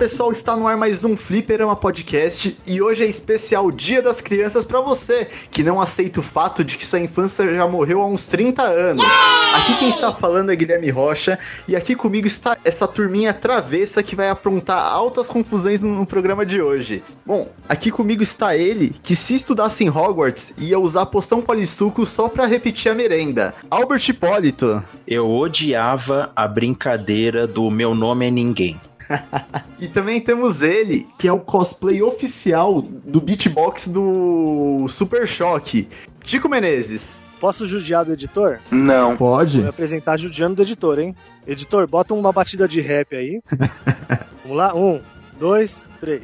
Pessoal, está no ar mais um Fliperama Podcast e hoje é especial Dia das Crianças para você que não aceita o fato de que sua infância já morreu há uns 30 anos. Aqui quem está falando é Guilherme Rocha e aqui comigo está essa turminha travessa que vai aprontar altas confusões no, no programa de hoje. Bom, aqui comigo está ele que se estudasse em Hogwarts ia usar poção polissuco só para repetir a merenda. Albert Hipólito. Eu odiava a brincadeira do meu nome é ninguém. e também temos ele, que é o cosplay oficial do beatbox do Super Choque, Chico Menezes. Posso judiar do editor? Não. Pode? Vou apresentar judiando do editor, hein? Editor, bota uma batida de rap aí. Vamos lá? Um, dois, três.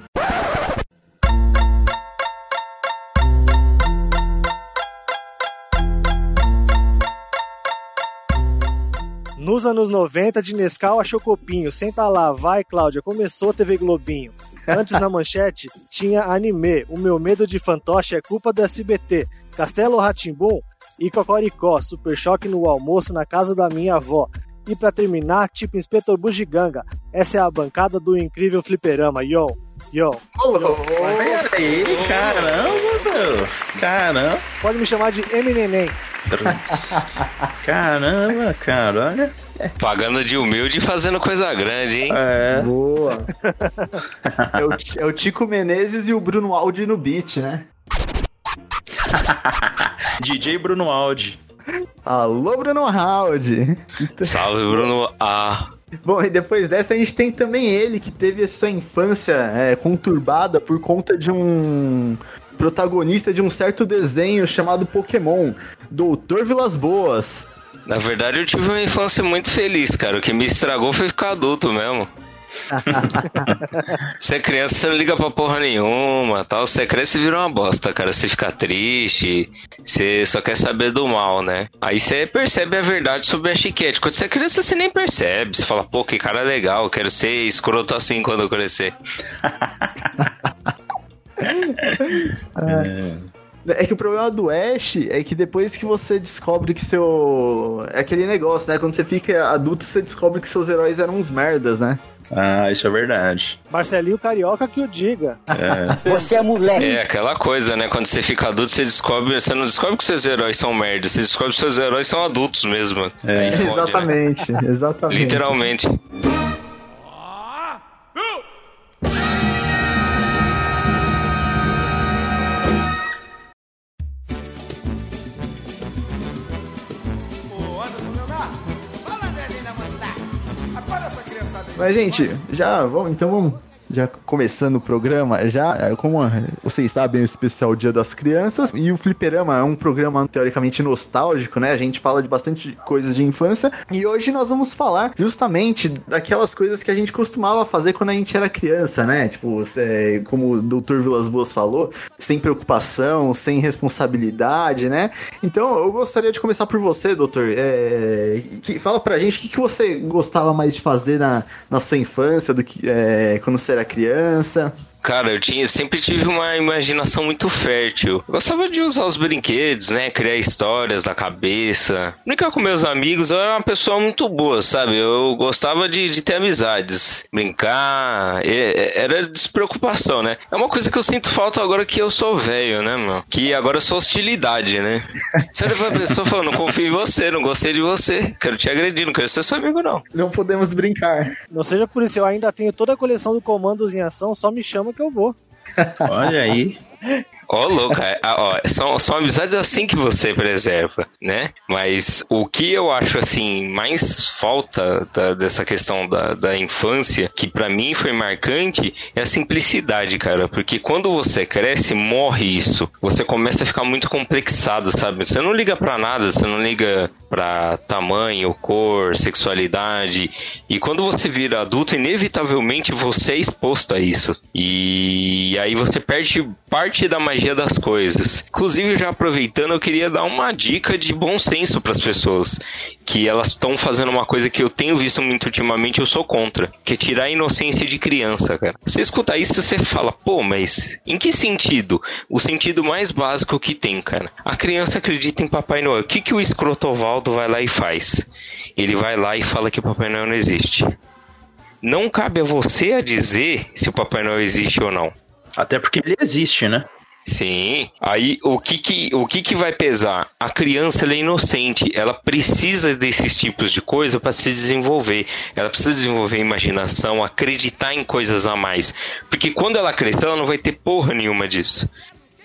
Nos anos 90, de Nescau a Chocopinho. Senta lá, vai, Cláudia. Começou a TV Globinho. Antes na manchete tinha anime. O meu medo de fantoche é culpa do SBT. Castelo Ratimbum e Cocoricó. Super choque no almoço na casa da minha avó. E para terminar, tipo Inspetor Bugiganga. Essa é a bancada do incrível fliperama. Yo, yo. Oh, peraí, caramba, meu. Caramba. Pode me chamar de M Neném. Caramba, cara, olha. Pagando de humilde e fazendo coisa grande, hein? É. Boa. é, o, é o Tico Menezes e o Bruno Aldi no beat, né? DJ Bruno Aldi. Alô, Bruno Aldi. Salve, Bruno A. Bom, e depois dessa a gente tem também ele, que teve a sua infância é, conturbada por conta de um protagonista de um certo desenho chamado Pokémon, Doutor Vilas Boas. Na verdade, eu tive uma infância muito feliz, cara. O que me estragou foi ficar adulto mesmo. você é criança, você não liga pra porra nenhuma, tal. Você cresce e vira uma bosta, cara. Você fica triste, você só quer saber do mal, né? Aí você percebe a verdade sobre a chiquete. Quando você é criança, você nem percebe. Você fala, pô, que cara legal, quero ser escroto assim quando eu crescer. é. É que o problema do Ash é que depois que você descobre que seu. É aquele negócio, né? Quando você fica adulto, você descobre que seus heróis eram uns merdas, né? Ah, isso é verdade. Marcelinho Carioca que o diga. É. Você é moleque. É aquela coisa, né? Quando você fica adulto, você descobre. Você não descobre que seus heróis são merdas, você descobre que seus heróis são adultos mesmo. É. Fode, exatamente, né? exatamente. Literalmente. Mas, gente, já vamos, então vamos já começando o programa, já, é, como vocês sabem, o especial Dia das Crianças, e o Fliperama é um programa teoricamente nostálgico, né? A gente fala de bastante coisas de infância, e hoje nós vamos falar justamente daquelas coisas que a gente costumava fazer quando a gente era criança, né? Tipo, é, como o Dr. Vilas Boas falou, sem preocupação, sem responsabilidade, né? Então, eu gostaria de começar por você, doutor. É, que, fala pra gente o que, que você gostava mais de fazer na, na sua infância, do que é, quando você era criança? Cara, eu tinha, sempre tive uma imaginação muito fértil. Eu gostava de usar os brinquedos, né? Criar histórias na cabeça. Brincar com meus amigos, eu era uma pessoa muito boa, sabe? Eu gostava de, de ter amizades. Brincar, era despreocupação, né? É uma coisa que eu sinto falta agora que eu sou velho, né, mano? Que agora eu sou hostilidade, né? Você olha pra pessoa falando, não confio em você, não gostei de você, quero te agredir, não quero ser seu amigo, não. Não podemos brincar. Não seja por isso, eu ainda tenho toda a coleção do Comandos em Ação, só me chama que eu vou. Olha aí. Ó, oh, louco, é, ó, são, são amizades assim que você preserva, né? Mas o que eu acho, assim, mais falta da, dessa questão da, da infância, que para mim foi marcante, é a simplicidade, cara. Porque quando você cresce, morre isso. Você começa a ficar muito complexado, sabe? Você não liga para nada, você não liga para tamanho, cor, sexualidade. E quando você vira adulto, inevitavelmente você é exposto a isso. E aí você perde parte da magia das coisas. Inclusive, já aproveitando, eu queria dar uma dica de bom senso para as pessoas. Que elas estão fazendo uma coisa que eu tenho visto muito ultimamente, eu sou contra. Que é tirar a inocência de criança, cara. Você escuta isso, você fala, pô, mas em que sentido? O sentido mais básico que tem, cara. A criança acredita em Papai Noel. O que, que o escrotovaldo vai lá e faz? Ele vai lá e fala que o Papai Noel não existe. Não cabe a você a dizer se o Papai Noel existe ou não. Até porque ele existe, né? Sim. Aí o que que, o que, que vai pesar? A criança ela é inocente, ela precisa desses tipos de coisa para se desenvolver. Ela precisa desenvolver imaginação, acreditar em coisas a mais. Porque quando ela crescer, ela não vai ter porra nenhuma disso.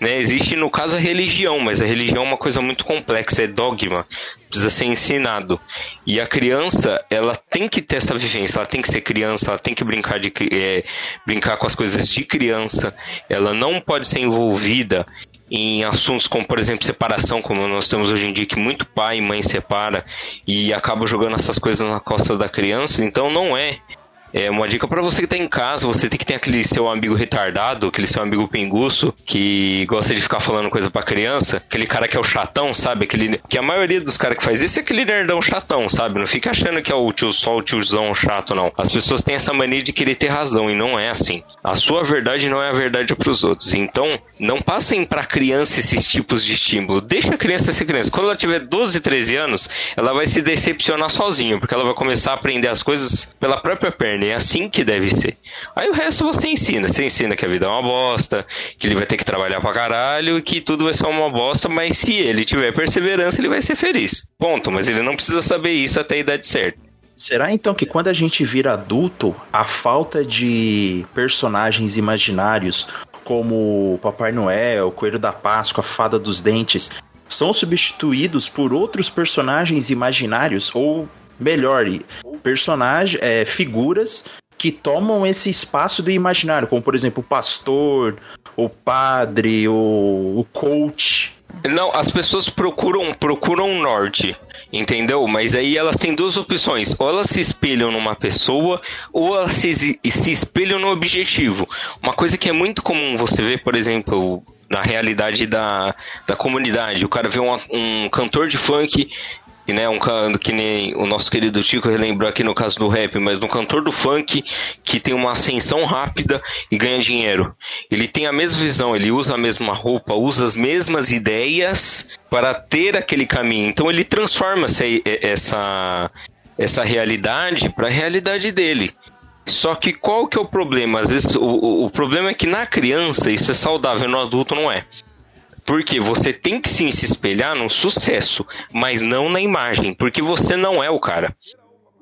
Né? Existe, no caso, a religião, mas a religião é uma coisa muito complexa, é dogma, precisa ser ensinado. E a criança, ela tem que ter essa vivência, ela tem que ser criança, ela tem que brincar, de, é, brincar com as coisas de criança, ela não pode ser envolvida em assuntos como, por exemplo, separação, como nós temos hoje em dia, que muito pai e mãe separa e acaba jogando essas coisas na costa da criança, então não é é uma dica para você que tá em casa, você tem que ter aquele seu amigo retardado, aquele seu amigo pinguço, que gosta de ficar falando coisa pra criança, aquele cara que é o chatão, sabe? Aquele, que a maioria dos caras que faz isso é aquele nerdão chatão, sabe? Não fica achando que é o tio, só o tiozão chato, não. As pessoas têm essa mania de querer ter razão, e não é assim. A sua verdade não é a verdade pros outros. Então, não passem pra criança esses tipos de estímulo. Deixa a criança ser criança. Quando ela tiver 12, 13 anos, ela vai se decepcionar sozinha, porque ela vai começar a aprender as coisas pela própria perna é assim que deve ser. Aí o resto você ensina. Você ensina que a vida é uma bosta, que ele vai ter que trabalhar pra caralho e que tudo vai ser uma bosta, mas se ele tiver perseverança, ele vai ser feliz. Ponto. Mas ele não precisa saber isso até a idade certa. Será então que quando a gente vira adulto, a falta de personagens imaginários como Papai Noel, Coelho da Páscoa, Fada dos Dentes, são substituídos por outros personagens imaginários ou melhor, personagens, é, figuras que tomam esse espaço do imaginário, como por exemplo o pastor, o padre, o, o coach. Não, as pessoas procuram procuram um norte, entendeu? Mas aí elas têm duas opções: ou elas se espelham numa pessoa, ou elas se, se espelham no objetivo. Uma coisa que é muito comum você ver, por exemplo, na realidade da, da comunidade. O cara vê um, um cantor de funk e né, um que nem o nosso querido Tico relembrou aqui no caso do rap, mas no cantor do funk que tem uma ascensão rápida e ganha dinheiro. Ele tem a mesma visão, ele usa a mesma roupa, usa as mesmas ideias para ter aquele caminho. Então ele transforma essa essa, realidade para a realidade dele. Só que qual que é o problema? Às vezes o, o, o problema é que na criança isso é saudável, no adulto não é. Porque você tem que sim se espelhar no sucesso, mas não na imagem, porque você não é o cara.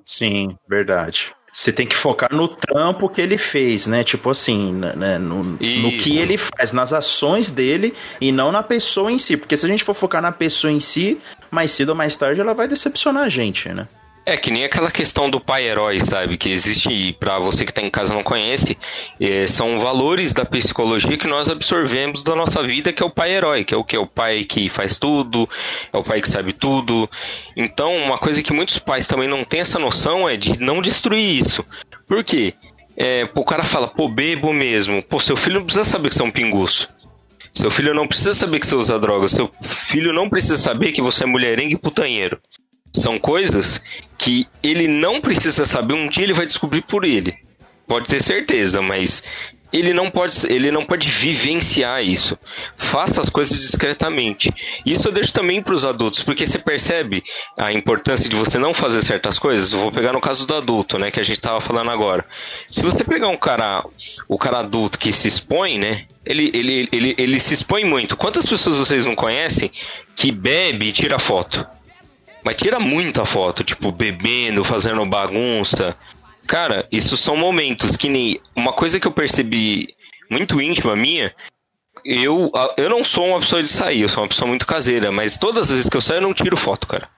Sim, verdade. Você tem que focar no trampo que ele fez, né? Tipo assim, né? no, no que ele faz, nas ações dele e não na pessoa em si. Porque se a gente for focar na pessoa em si, mais cedo ou mais tarde ela vai decepcionar a gente, né? É que nem aquela questão do pai herói, sabe? Que existe, para você que tá em casa não conhece, é, são valores da psicologia que nós absorvemos da nossa vida, que é o pai herói, que é o que? É o pai que faz tudo, é o pai que sabe tudo. Então, uma coisa que muitos pais também não têm essa noção é de não destruir isso. Por quê? É, o cara fala, pô, bebo mesmo. Pô, seu filho não precisa saber que você é um pinguço. Seu filho não precisa saber que você usa droga. Seu filho não precisa saber que você é mulherengue e putanheiro. São coisas que ele não precisa saber, um dia ele vai descobrir por ele. Pode ter certeza, mas ele não pode, ele não pode vivenciar isso. Faça as coisas discretamente. Isso eu deixo também para os adultos, porque você percebe a importância de você não fazer certas coisas. Vou pegar no caso do adulto, né, que a gente estava falando agora. Se você pegar um cara, o cara adulto que se expõe, né, ele, ele, ele, ele se expõe muito. Quantas pessoas vocês não conhecem que bebe e tira foto? Mas tira muita foto, tipo, bebendo, fazendo bagunça. Cara, isso são momentos que nem. Uma coisa que eu percebi muito íntima minha. Eu, eu não sou uma pessoa de sair, eu sou uma pessoa muito caseira, mas todas as vezes que eu saio eu não tiro foto, cara.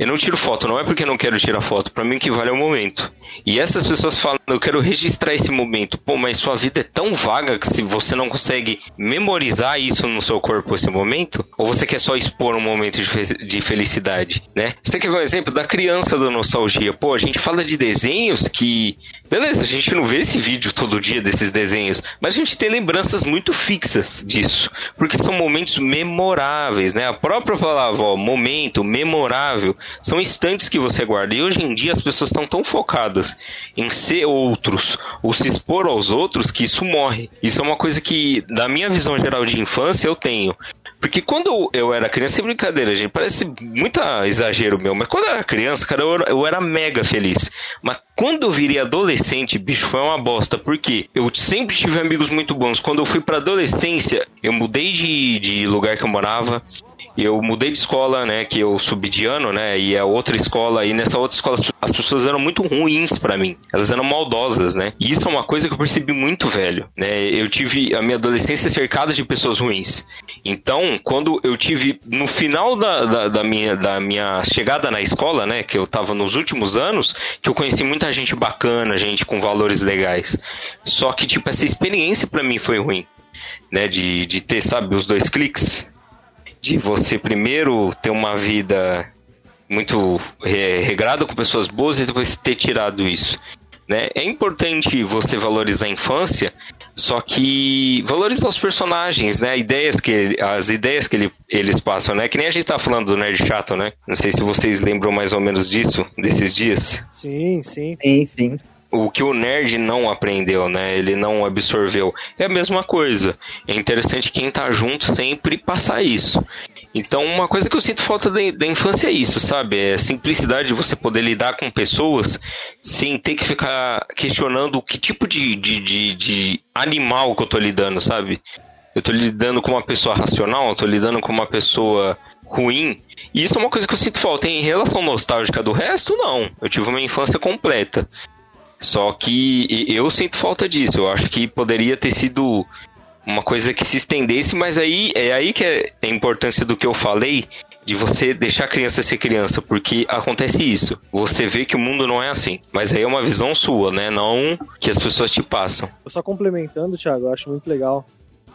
Eu não tiro foto, não é porque não quero tirar foto, para mim o que vale é o momento. E essas pessoas falam, eu quero registrar esse momento. Pô, mas sua vida é tão vaga que se você não consegue memorizar isso no seu corpo esse momento, ou você quer só expor um momento de, fe de felicidade, né? Você quer ver um exemplo da criança da nostalgia? Pô, a gente fala de desenhos que Beleza, a gente não vê esse vídeo todo dia desses desenhos, mas a gente tem lembranças muito fixas disso, porque são momentos memoráveis, né? A própria palavra, ó, momento, memorável, são instantes que você guarda. E hoje em dia as pessoas estão tão focadas em ser outros ou se expor aos outros que isso morre. Isso é uma coisa que, da minha visão geral de infância, eu tenho. Porque quando eu era criança, sem brincadeira, gente, parece muito exagero meu, mas quando eu era criança, cara, eu, eu era mega feliz. Mas quando eu virei adolescente, bicho, foi uma bosta. Porque eu sempre tive amigos muito bons. Quando eu fui pra adolescência, eu mudei de, de lugar que eu morava eu mudei de escola, né, que eu subi de ano, né, e a outra escola, e nessa outra escola as pessoas eram muito ruins para mim. Elas eram maldosas, né? E isso é uma coisa que eu percebi muito velho, né? Eu tive a minha adolescência cercada de pessoas ruins. Então, quando eu tive no final da, da, da, minha, da minha chegada na escola, né, que eu tava nos últimos anos, que eu conheci muita gente bacana, gente com valores legais. Só que tipo essa experiência para mim foi ruim, né, de, de ter, sabe, os dois cliques de você primeiro ter uma vida muito regrada com pessoas boas e depois ter tirado isso. Né? É importante você valorizar a infância, só que valorizar os personagens, né? Ideias que as ideias que ele, eles passam, né? Que nem a gente tá falando do nerd chato, né? Não sei se vocês lembram mais ou menos disso desses dias. Sim, sim. Sim, sim o que o nerd não aprendeu, né? Ele não absorveu. É a mesma coisa. É interessante quem tá junto sempre passar isso. Então, uma coisa que eu sinto falta da, infância é isso, sabe? É a simplicidade de você poder lidar com pessoas sem ter que ficar questionando que tipo de, de, de, de animal que eu tô lidando, sabe? Eu tô lidando com uma pessoa racional, eu tô lidando com uma pessoa ruim. E isso é uma coisa que eu sinto falta. Em relação nostálgica do resto, não. Eu tive uma infância completa. Só que eu sinto falta disso. Eu acho que poderia ter sido uma coisa que se estendesse, mas aí é aí que é a importância do que eu falei de você deixar a criança ser criança, porque acontece isso. Você vê que o mundo não é assim, mas aí é uma visão sua, né? Não que as pessoas te passam. Eu só complementando, Thiago, eu acho muito legal.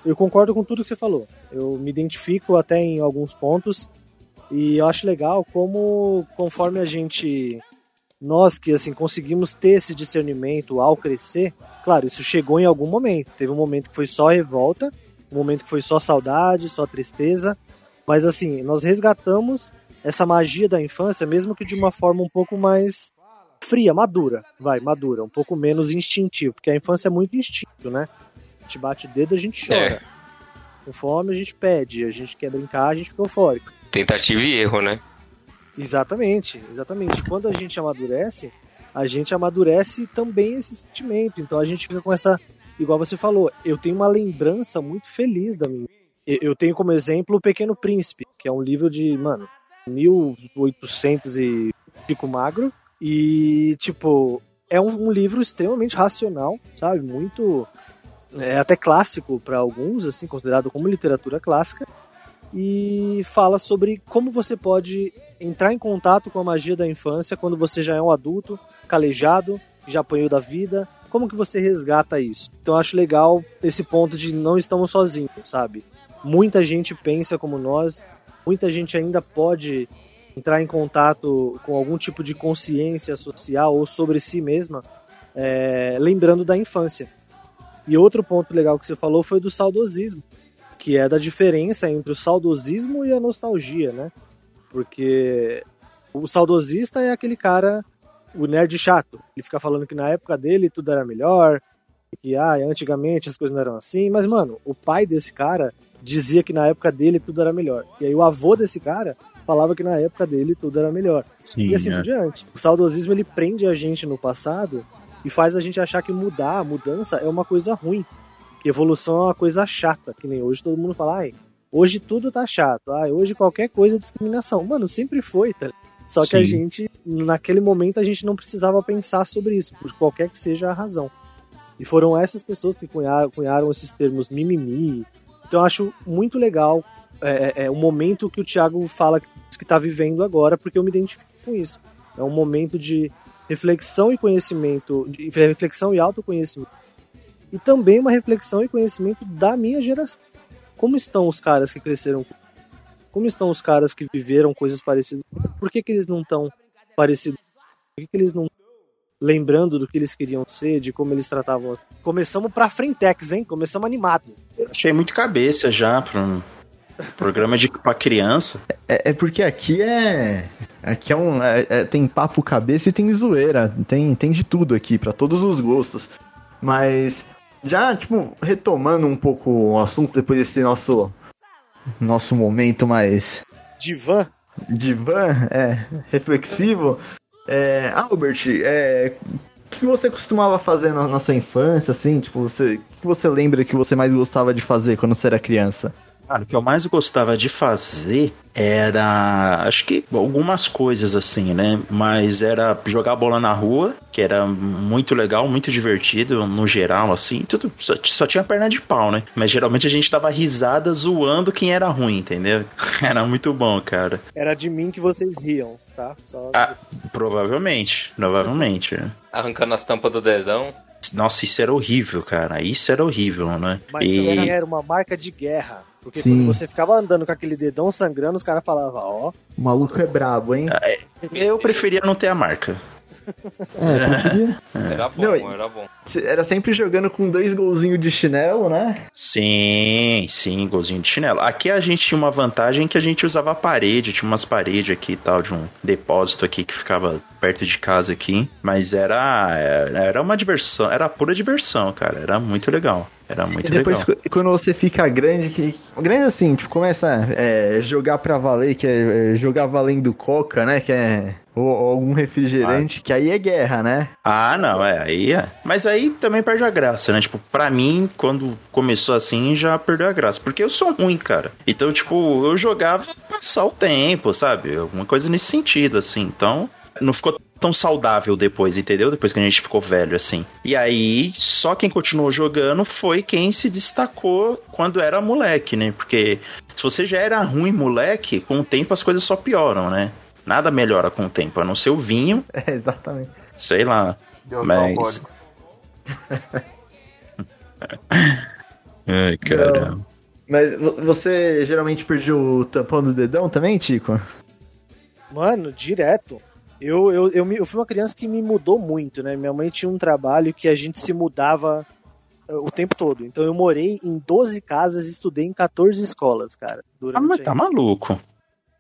Eu concordo com tudo que você falou. Eu me identifico até em alguns pontos e eu acho legal como conforme a gente nós que assim conseguimos ter esse discernimento ao crescer, claro, isso chegou em algum momento. Teve um momento que foi só revolta, um momento que foi só saudade, só tristeza, mas assim, nós resgatamos essa magia da infância, mesmo que de uma forma um pouco mais fria, madura, vai, madura, um pouco menos instintivo, porque a infância é muito instinto, né? A gente bate o dedo, a gente chora. É. Com fome a gente pede, a gente quer brincar, a gente fica eufórico. Tentativa e erro, né? Exatamente, exatamente. Quando a gente amadurece, a gente amadurece também esse sentimento. Então a gente fica com essa. Igual você falou, eu tenho uma lembrança muito feliz da minha. Eu tenho como exemplo O Pequeno Príncipe, que é um livro de, mano, 1800 e pico magro. E, tipo, é um, um livro extremamente racional, sabe? Muito. É até clássico para alguns, assim, considerado como literatura clássica. E fala sobre como você pode entrar em contato com a magia da infância quando você já é um adulto, calejado, já apanhou da vida. Como que você resgata isso? Então acho legal esse ponto de não estamos sozinhos, sabe? Muita gente pensa como nós, muita gente ainda pode entrar em contato com algum tipo de consciência social ou sobre si mesma, é, lembrando da infância. E outro ponto legal que você falou foi do saudosismo, que é da diferença entre o saudosismo e a nostalgia, né? Porque o saudosista é aquele cara, o nerd chato. Ele fica falando que na época dele tudo era melhor, que ah, antigamente as coisas não eram assim. Mas, mano, o pai desse cara dizia que na época dele tudo era melhor. E aí o avô desse cara falava que na época dele tudo era melhor. Sim, e assim é. por diante. O saudosismo ele prende a gente no passado e faz a gente achar que mudar, mudança é uma coisa ruim. Evolução é uma coisa chata, que nem hoje todo mundo fala, ai, Hoje tudo tá chato. Ah, hoje qualquer coisa é discriminação. Mano, sempre foi, tá? Só que Sim. a gente, naquele momento, a gente não precisava pensar sobre isso, por qualquer que seja a razão. E foram essas pessoas que cunharam, cunharam esses termos mimimi. Então eu acho muito legal é, é, é, o momento que o Thiago fala que está vivendo agora, porque eu me identifico com isso. É um momento de reflexão e conhecimento, de reflexão e autoconhecimento. E também uma reflexão e conhecimento da minha geração. Como estão os caras que cresceram? Como estão os caras que viveram coisas parecidas? Por que, que eles não estão parecidos? Por que, que eles não lembrando do que eles queriam ser, de como eles tratavam. Começamos pra Frentex, hein? Começamos animado. Eu achei muito cabeça já pra um programa de pra criança. É, é porque aqui é. Aqui é um. É, é, tem papo cabeça e tem zoeira. Tem, tem de tudo aqui, para todos os gostos. Mas. Já, tipo, retomando um pouco o assunto depois desse nosso. Nosso momento mais. Divan? Divan, é. Reflexivo. É, Albert, é, o que você costumava fazer na, na, sua infância, assim? Tipo, você, o que você lembra que você mais gostava de fazer quando você era criança? Cara, o que eu mais gostava de fazer era. Acho que algumas coisas assim, né? Mas era jogar bola na rua, que era muito legal, muito divertido no geral, assim. Tudo, só, só tinha perna de pau, né? Mas geralmente a gente dava risada zoando quem era ruim, entendeu? Era muito bom, cara. Era de mim que vocês riam, tá? Só... Ah, provavelmente, provavelmente. Arrancando as tampas do dedão. Nossa, isso era horrível, cara. Isso era horrível, né? Mas e... também era uma marca de guerra. Porque Sim. quando você ficava andando com aquele dedão sangrando, os caras falavam, ó. O maluco é brabo, hein? Ah, é, eu preferia não ter a marca. É, Era bom, não, era bom. Era sempre jogando com dois golzinhos de chinelo, né? Sim, sim, golzinho de chinelo. Aqui a gente tinha uma vantagem que a gente usava a parede, tinha umas paredes aqui e tal, de um depósito aqui que ficava perto de casa aqui. Mas era, era uma diversão, era pura diversão, cara. Era muito legal. Era muito e depois, legal. quando você fica grande, que grande assim, tipo, começa a é, jogar pra valer, que é, é jogar valendo coca, né? Que é ou, ou algum refrigerante, ah. que aí é guerra, né? Ah, não, é, aí é. Mas aí também perde a graça, né? Tipo, pra mim, quando começou assim, já perdeu a graça. Porque eu sou ruim, cara. Então, tipo, eu jogava passar o tempo, sabe? Alguma coisa nesse sentido, assim. Então, não ficou tão saudável depois, entendeu? Depois que a gente ficou velho, assim. E aí, só quem continuou jogando foi quem se destacou quando era moleque, né? Porque se você já era ruim moleque, com o tempo as coisas só pioram, né? Nada melhora com o tempo, a não ser o vinho. É, exatamente. Sei lá. mas. Ai, caramba. Mas você geralmente perdeu o tampão do dedão também, Tico? Mano, direto. Eu, eu, eu, eu, fui uma criança que me mudou muito, né? Minha mãe tinha um trabalho que a gente se mudava uh, o tempo todo. Então eu morei em 12 casas e estudei em 14 escolas, cara. ah, mas tá maluco.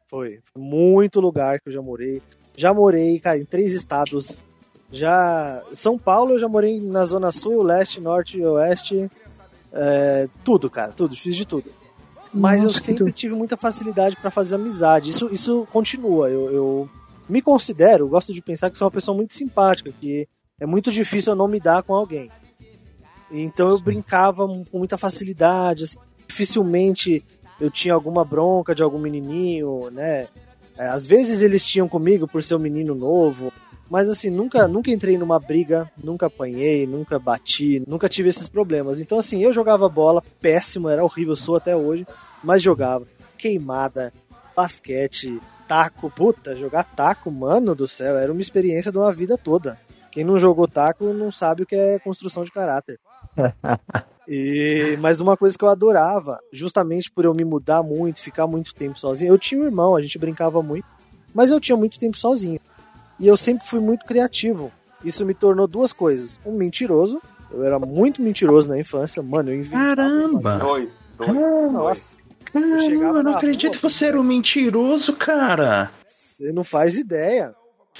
Foi. Muito lugar que eu já morei. Já morei, cara, em três estados. Já. São Paulo eu já morei na Zona Sul, Leste, Norte e Oeste. É, tudo, cara, tudo, fiz de tudo. Mas Nossa, eu sempre tive muita facilidade para fazer amizade. Isso, isso continua. Eu, eu me considero, gosto de pensar que sou uma pessoa muito simpática, que é muito difícil eu não me dar com alguém. Então eu brincava com muita facilidade, assim, dificilmente eu tinha alguma bronca de algum menininho, né? É, às vezes eles tinham comigo por ser um menino novo, mas assim, nunca, nunca entrei numa briga, nunca apanhei, nunca bati, nunca tive esses problemas. Então assim, eu jogava bola, péssimo, era horrível, sou até hoje, mas jogava. Queimada, basquete, taco, puta, jogar taco, mano do céu, era uma experiência de uma vida toda. Quem não jogou taco não sabe o que é construção de caráter. E, mas uma coisa que eu adorava, justamente por eu me mudar muito, ficar muito tempo sozinho, eu tinha um irmão, a gente brincava muito, mas eu tinha muito tempo sozinho. E eu sempre fui muito criativo. Isso me tornou duas coisas. Um mentiroso, eu era muito mentiroso na infância, mano, eu inventava. Caramba! Dois, dois. Nossa. Caramba, eu, eu não acredito que você era um mentiroso, cara. Você não faz ideia.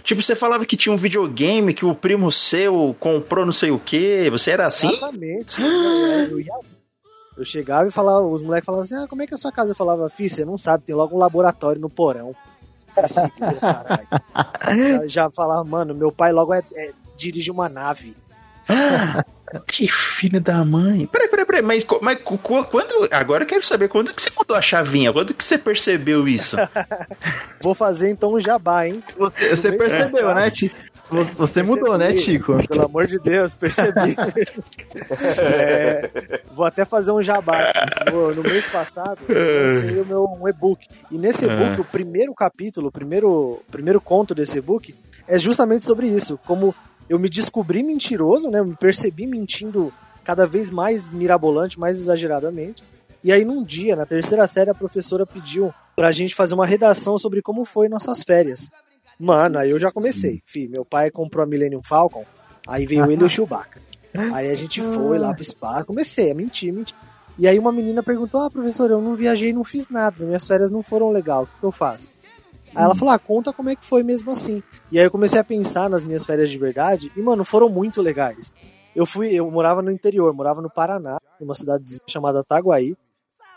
Tipo, você falava que tinha um videogame que o primo seu comprou não sei o que. Você era assim? Exatamente. eu, ia, eu chegava e falava, os moleques falavam assim: ah, como é que é a sua casa? Eu falava, filho, você não sabe, tem logo um laboratório no porão. Assim, já, já falava, mano, meu pai logo é, é dirige uma nave. Que filho da mãe. Peraí, peraí, peraí, mas, mas quando. Agora eu quero saber quando que você mudou a chavinha? Quando que você percebeu isso? Vou fazer então um jabá, hein? Você, você percebeu, né? Você mudou, né, Chico? Pelo amor de Deus, percebi. é, vou até fazer um jabá. No, no mês passado, eu lancei o meu um e-book. E nesse e-book, o primeiro capítulo, o primeiro, primeiro conto desse e-book é justamente sobre isso. Como eu me descobri mentiroso, né? Eu me percebi mentindo cada vez mais mirabolante, mais exageradamente. E aí, num dia, na terceira série, a professora pediu pra gente fazer uma redação sobre como foi nossas férias. Mano, aí eu já comecei. Fih, meu pai comprou a Millennium Falcon, aí veio ele e o Chewbacca. Aí a gente foi lá pro espaço, comecei a mentir, mentir. E aí uma menina perguntou: Ah, professor, eu não viajei, não fiz nada, minhas férias não foram legal, o que eu faço? Aí ela falou: Ah, conta como é que foi mesmo assim. E aí eu comecei a pensar nas minhas férias de verdade, e, mano, foram muito legais. Eu fui, eu morava no interior, morava no Paraná, numa cidade chamada Taguaí.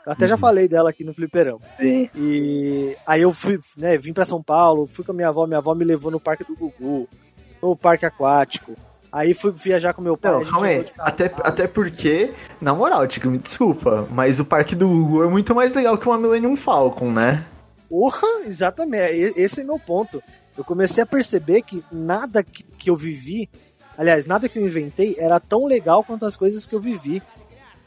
Eu até já Uhum. falei dela aqui no Fliperão. Sim. E aí eu fui, né, vim pra São Paulo, fui com a minha avó, minha avó me levou no Parque do Gugu, no Parque Aquático. Aí fui viajar com meu pai. Não, calma aí. Até, até porque, na moral, Tico, me desculpa, mas o parque do Google é muito mais legal que uma Millennium Falcon, né? Porra, exatamente. E- Esse é meu ponto. Eu comecei a perceber que nada que, que eu vivi, aliás, nada que eu inventei era tão legal quanto as coisas que eu vivi.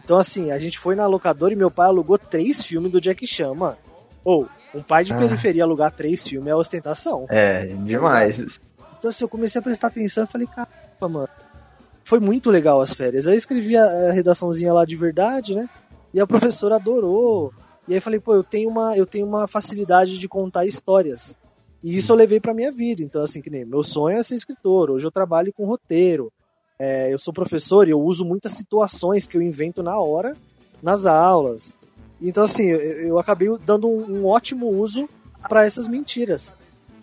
Então, assim, a gente foi na locadora e meu pai alugou três filmes do Jack Chan, mano. Ou, um pai de Ah. periferia alugar três filmes é ostentação. É, demais. Então, assim, eu comecei a prestar atenção e falei, caramba, mano. Foi muito legal as férias. Eu escrevi a redaçãozinha lá de verdade, né? E a professora adorou. E aí falei, pô, eu tenho uma, eu tenho uma facilidade de contar histórias. E isso eu levei pra minha vida. Então, assim, que nem meu sonho é ser escritor. Hoje eu trabalho com roteiro. É, eu sou professor e eu uso muitas situações que eu invento na hora nas aulas. Então, assim, eu, eu acabei dando um, um ótimo uso para essas mentiras.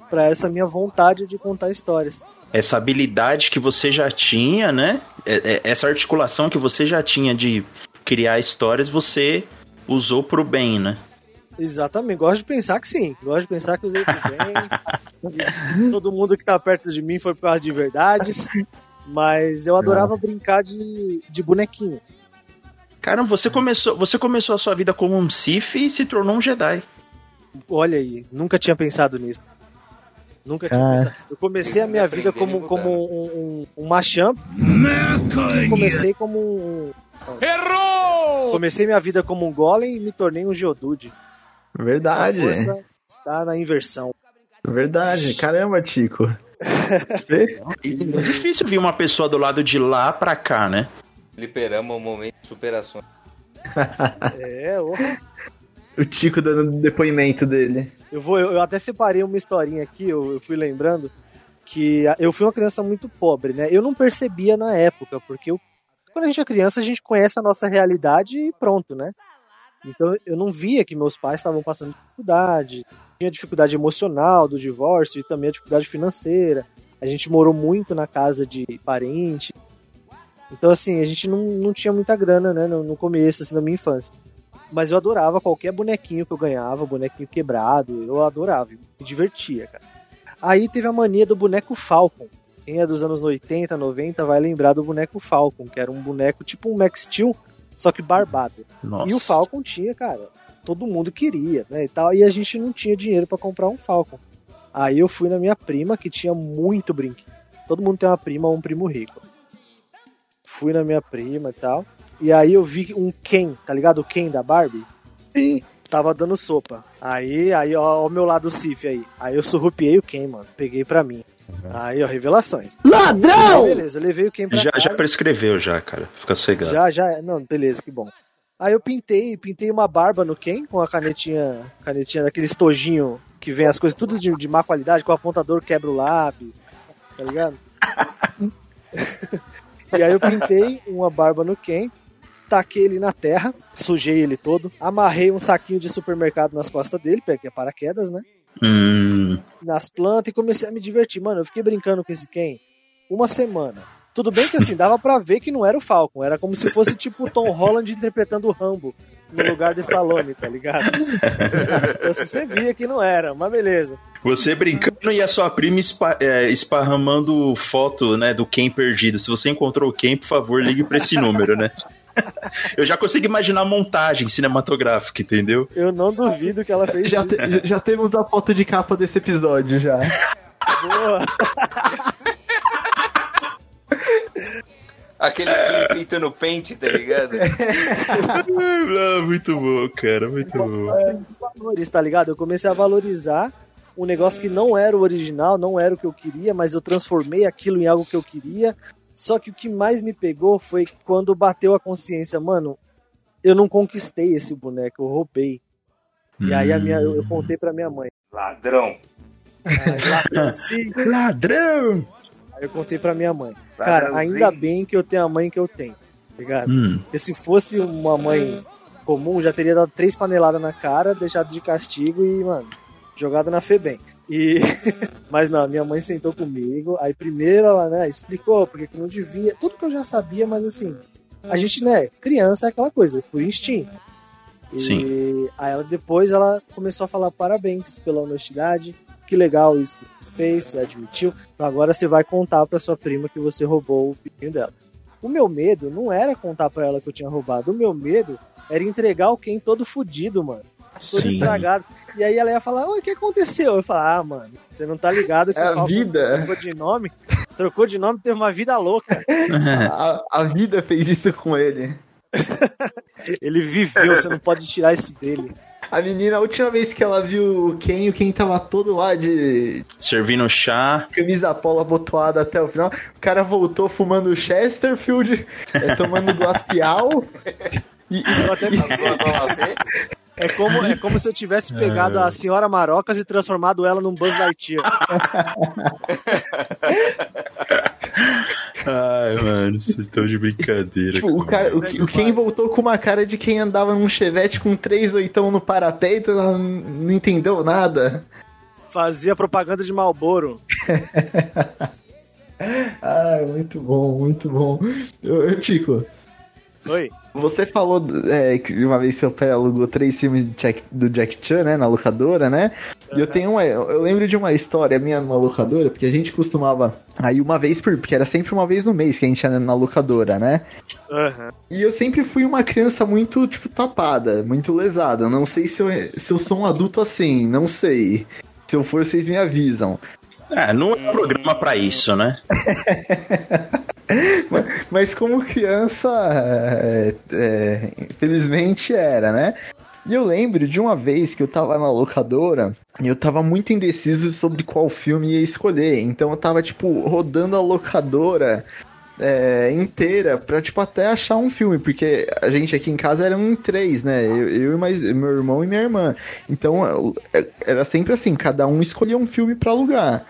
Pra essa minha vontade de contar histórias. Essa habilidade que você já tinha, né? É- é- Essa articulação que você já tinha de criar histórias, você usou pro bem, né? Exatamente, gosto de pensar que sim. Gosto de pensar que usei pro bem. Todo mundo que tá perto de mim foi por causa de verdades. Mas eu adorava brincar de, de bonequinho. Cara, você começou, você começou a sua vida como um Sith e se tornou um Jedi. Olha aí, nunca tinha pensado nisso. Nunca tinha pensado. Eu comecei a minha vida como, como um, um, um Machamp. e Comecei como um. Errou! Comecei minha vida como um Golem e me tornei um Geodude. Verdade. A força está na inversão. Verdade. Caramba, Tico. É difícil vir uma pessoa do lado de lá pra cá, né? Fliperama, um momento de superação. É, orra. o Tico dando depoimento dele. Eu vou, eu, eu até separei uma historinha aqui, eu, eu fui lembrando que eu fui uma criança muito pobre, né? Eu não percebia na época, porque eu- quando a gente é criança, a gente conhece a nossa realidade e pronto, né? Então eu não via que meus pais estavam passando dificuldade, tinha dificuldade emocional do divórcio e também a dificuldade financeira. A gente morou muito na casa de parente. Então, assim, a gente não, não tinha muita grana, né, no, no começo, assim, da minha infância. Mas eu adorava qualquer bonequinho que eu ganhava, bonequinho quebrado, eu adorava, me divertia, cara. Aí teve a mania do boneco Falcon. Quem é dos anos 80, 90 vai lembrar do boneco Falcon, que era um boneco tipo um Max Steel, só que barbado. Nossa. E o Falcon tinha, cara, todo mundo queria, né, e tal, e a gente não tinha dinheiro pra comprar um Falcon. Aí eu fui na minha prima, que tinha muito brinquedo. Todo mundo tem uma prima ou um primo rico. Fui na minha prima e tal. E aí eu vi um Ken, tá ligado? O Ken da Barbie. Sim. Tava dando sopa. Aí, aí, ó, ó o meu lado Sif aí. Aí eu surrupiei o Ken, mano. Peguei pra mim. Aí, ó, revelações. Ladrão! Beleza, eu levei o Ken pra Já, casa. já prescreveu, já, cara. Fica sossegado. Já, já, não, beleza, que bom. Aí eu pintei, pintei uma barba no Ken com a canetinha, canetinha daquele estojinho que vem as coisas tudo de, de má qualidade, com o apontador quebra o lápis, tá ligado? e aí eu pintei uma barba no Ken, taquei ele na terra, sujei ele todo, amarrei um saquinho de supermercado nas costas dele, peguei paraquedas, né? Hum, nas plantas e comecei a me divertir. Mano, eu fiquei brincando com esse Ken uma semana. Tudo bem que assim, dava pra ver que não era o Falcon, era como se fosse tipo o Tom Holland interpretando o Rambo no lugar do Stallone, tá ligado? Você via que não era, mas beleza. você brincando e a sua prima é, esparramando foto, né, do Ken perdido. Se você encontrou o Ken, por favor, ligue pra esse número, né? Eu já consigo imaginar a montagem cinematográfica, entendeu? Eu não duvido que ela fez Já, isso. te- já temos a foto de capa desse episódio já. Boa. Aquele que pinta no pente, tá ligado? Não, muito bom, cara, muito bom. Valores, tá ligado? Eu comecei a valorizar um negócio que não era o original, não era o que eu queria, mas eu transformei aquilo em algo que eu queria. Só que o que mais me pegou foi quando bateu a consciência, mano, eu não conquistei esse boneco, eu roubei. E aí a minha, eu, eu contei pra minha mãe. Ladrão. Aí, ladrão, sim. Ladrão! Aí eu contei pra minha mãe. Cara, ainda bem que eu tenho a mãe que eu tenho, tá ligado? Hum. Porque se fosse uma mãe comum, já teria dado três paneladas na cara, deixado de castigo e, mano, jogado na Febem. E... Mas não, minha mãe sentou comigo, aí primeiro ela, né, explicou porque que não devia, tudo que eu já sabia, mas assim, a gente, né, criança é aquela coisa, por instinto. E Sim. aí ela, depois ela começou a falar parabéns pela honestidade, que legal isso que você fez, você admitiu, então agora você vai contar pra sua prima que você roubou o pinho dela. O meu medo não era contar pra ela que eu tinha roubado, o meu medo era entregar o Ken todo fudido, mano. Todo Sim. estragado. E aí ela ia falar, "Oi, o que aconteceu? Eu ia falar, ah, mano, você não tá ligado que É a vida. trocou de nome, trocou de nome, teve uma vida louca. A, a vida fez isso com ele. Ele viveu, você não pode tirar isso dele. A menina, a última vez que ela viu o Ken, o Ken tava todo lá de Servindo chá. camisa polo abotoada até o final. O cara voltou fumando Chesterfield, é, tomando glacial. E, Eu até É como, é como se eu tivesse pegado a senhora Marocas e transformado ela num Buzz Lightyear. Ai, mano, vocês estão de brincadeira. tipo, o, cara, o, o Ken voltou com uma cara de quem andava num chevette com três oitão no parapeito, ela não entendeu nada. Fazia propaganda de Malboro. Ah, muito bom, muito bom. Ô, Tico, Oi. Você falou é, que uma vez seu pai alugou três filmes de Jack- do Jack Chan, né, na locadora, né? E eu tenho uma, eu lembro de uma história minha numa locadora, porque a gente costumava aí uma vez por, porque era sempre uma vez no mês que a gente ia na locadora, né? Aham. E eu sempre fui uma criança muito, tipo, tapada, muito lesada. Não sei se eu, se eu sou um adulto assim, não sei. Se eu for, vocês me avisam. É, não é um programa pra isso, né? Mas como criança, é, é, infelizmente era, né? E eu lembro de uma vez que eu tava na locadora e eu tava muito indeciso sobre qual filme ia escolher. Então eu tava, tipo, rodando a locadora é, inteira pra, tipo, até achar um filme. Porque a gente aqui em casa era um em três, né? Eu, eu e mais, meu irmão e minha irmã. Então eu- era sempre assim, cada um escolhia um filme pra alugar.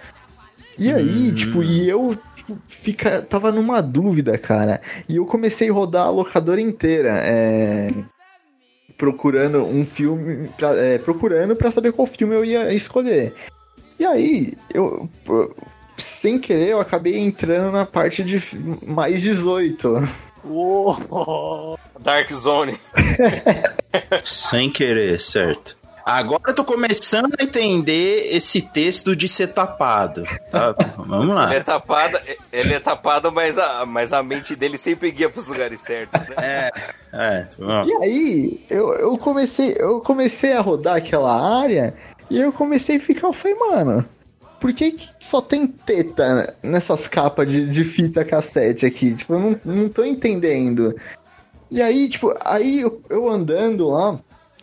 E aí, tipo, e eu tipo, fica, tava numa dúvida, cara. E eu comecei a rodar a locadora inteira, é, procurando um filme, pra, é, procurando para saber qual filme eu ia escolher. E aí, eu, sem querer, eu acabei entrando na parte de mais 18. Uou. Dark Zone. Sem querer, certo. Agora eu tô começando a entender esse texto de ser tapado. Tá? Vamos Ele lá. é tapado, ele é tapado, mas a, mas a mente dele sempre guia pros lugares certos, né? É, é. vamos. E aí, eu, eu comecei, eu comecei a rodar aquela área e eu comecei a ficar, eu falei, mano, por que, que só tem teta nessas capas de, de fita cassete aqui? Tipo, eu não, não tô entendendo. E aí, tipo, aí eu, eu andando lá,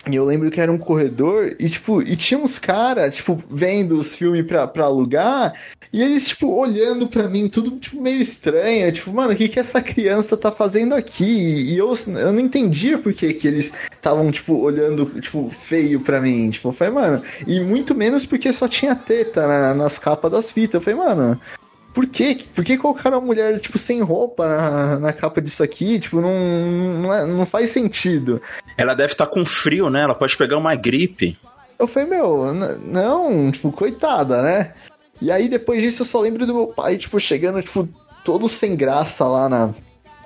e eu lembro que era um corredor, e tipo, e tinha uns caras, tipo, vendo os filmes pra, pra alugar, e eles, tipo, olhando pra mim, tudo, tipo, meio estranho, tipo, mano, o que que essa criança tá fazendo aqui? E eu, eu não entendia por que que eles estavam, tipo, olhando, tipo, feio pra mim, tipo, eu falei, mano, e muito menos porque só tinha teta na- nas capas das fitas, eu falei, mano... Por quê? Por que colocaram a mulher, tipo, sem roupa na, na capa disso aqui? Tipo, não, não, é- não faz sentido. Ela deve estar com frio, né? Ela pode pegar uma gripe. Eu falei, meu, não, tipo, coitada, né? E aí depois disso eu só lembro do meu pai, tipo, chegando, tipo, todo sem graça lá na,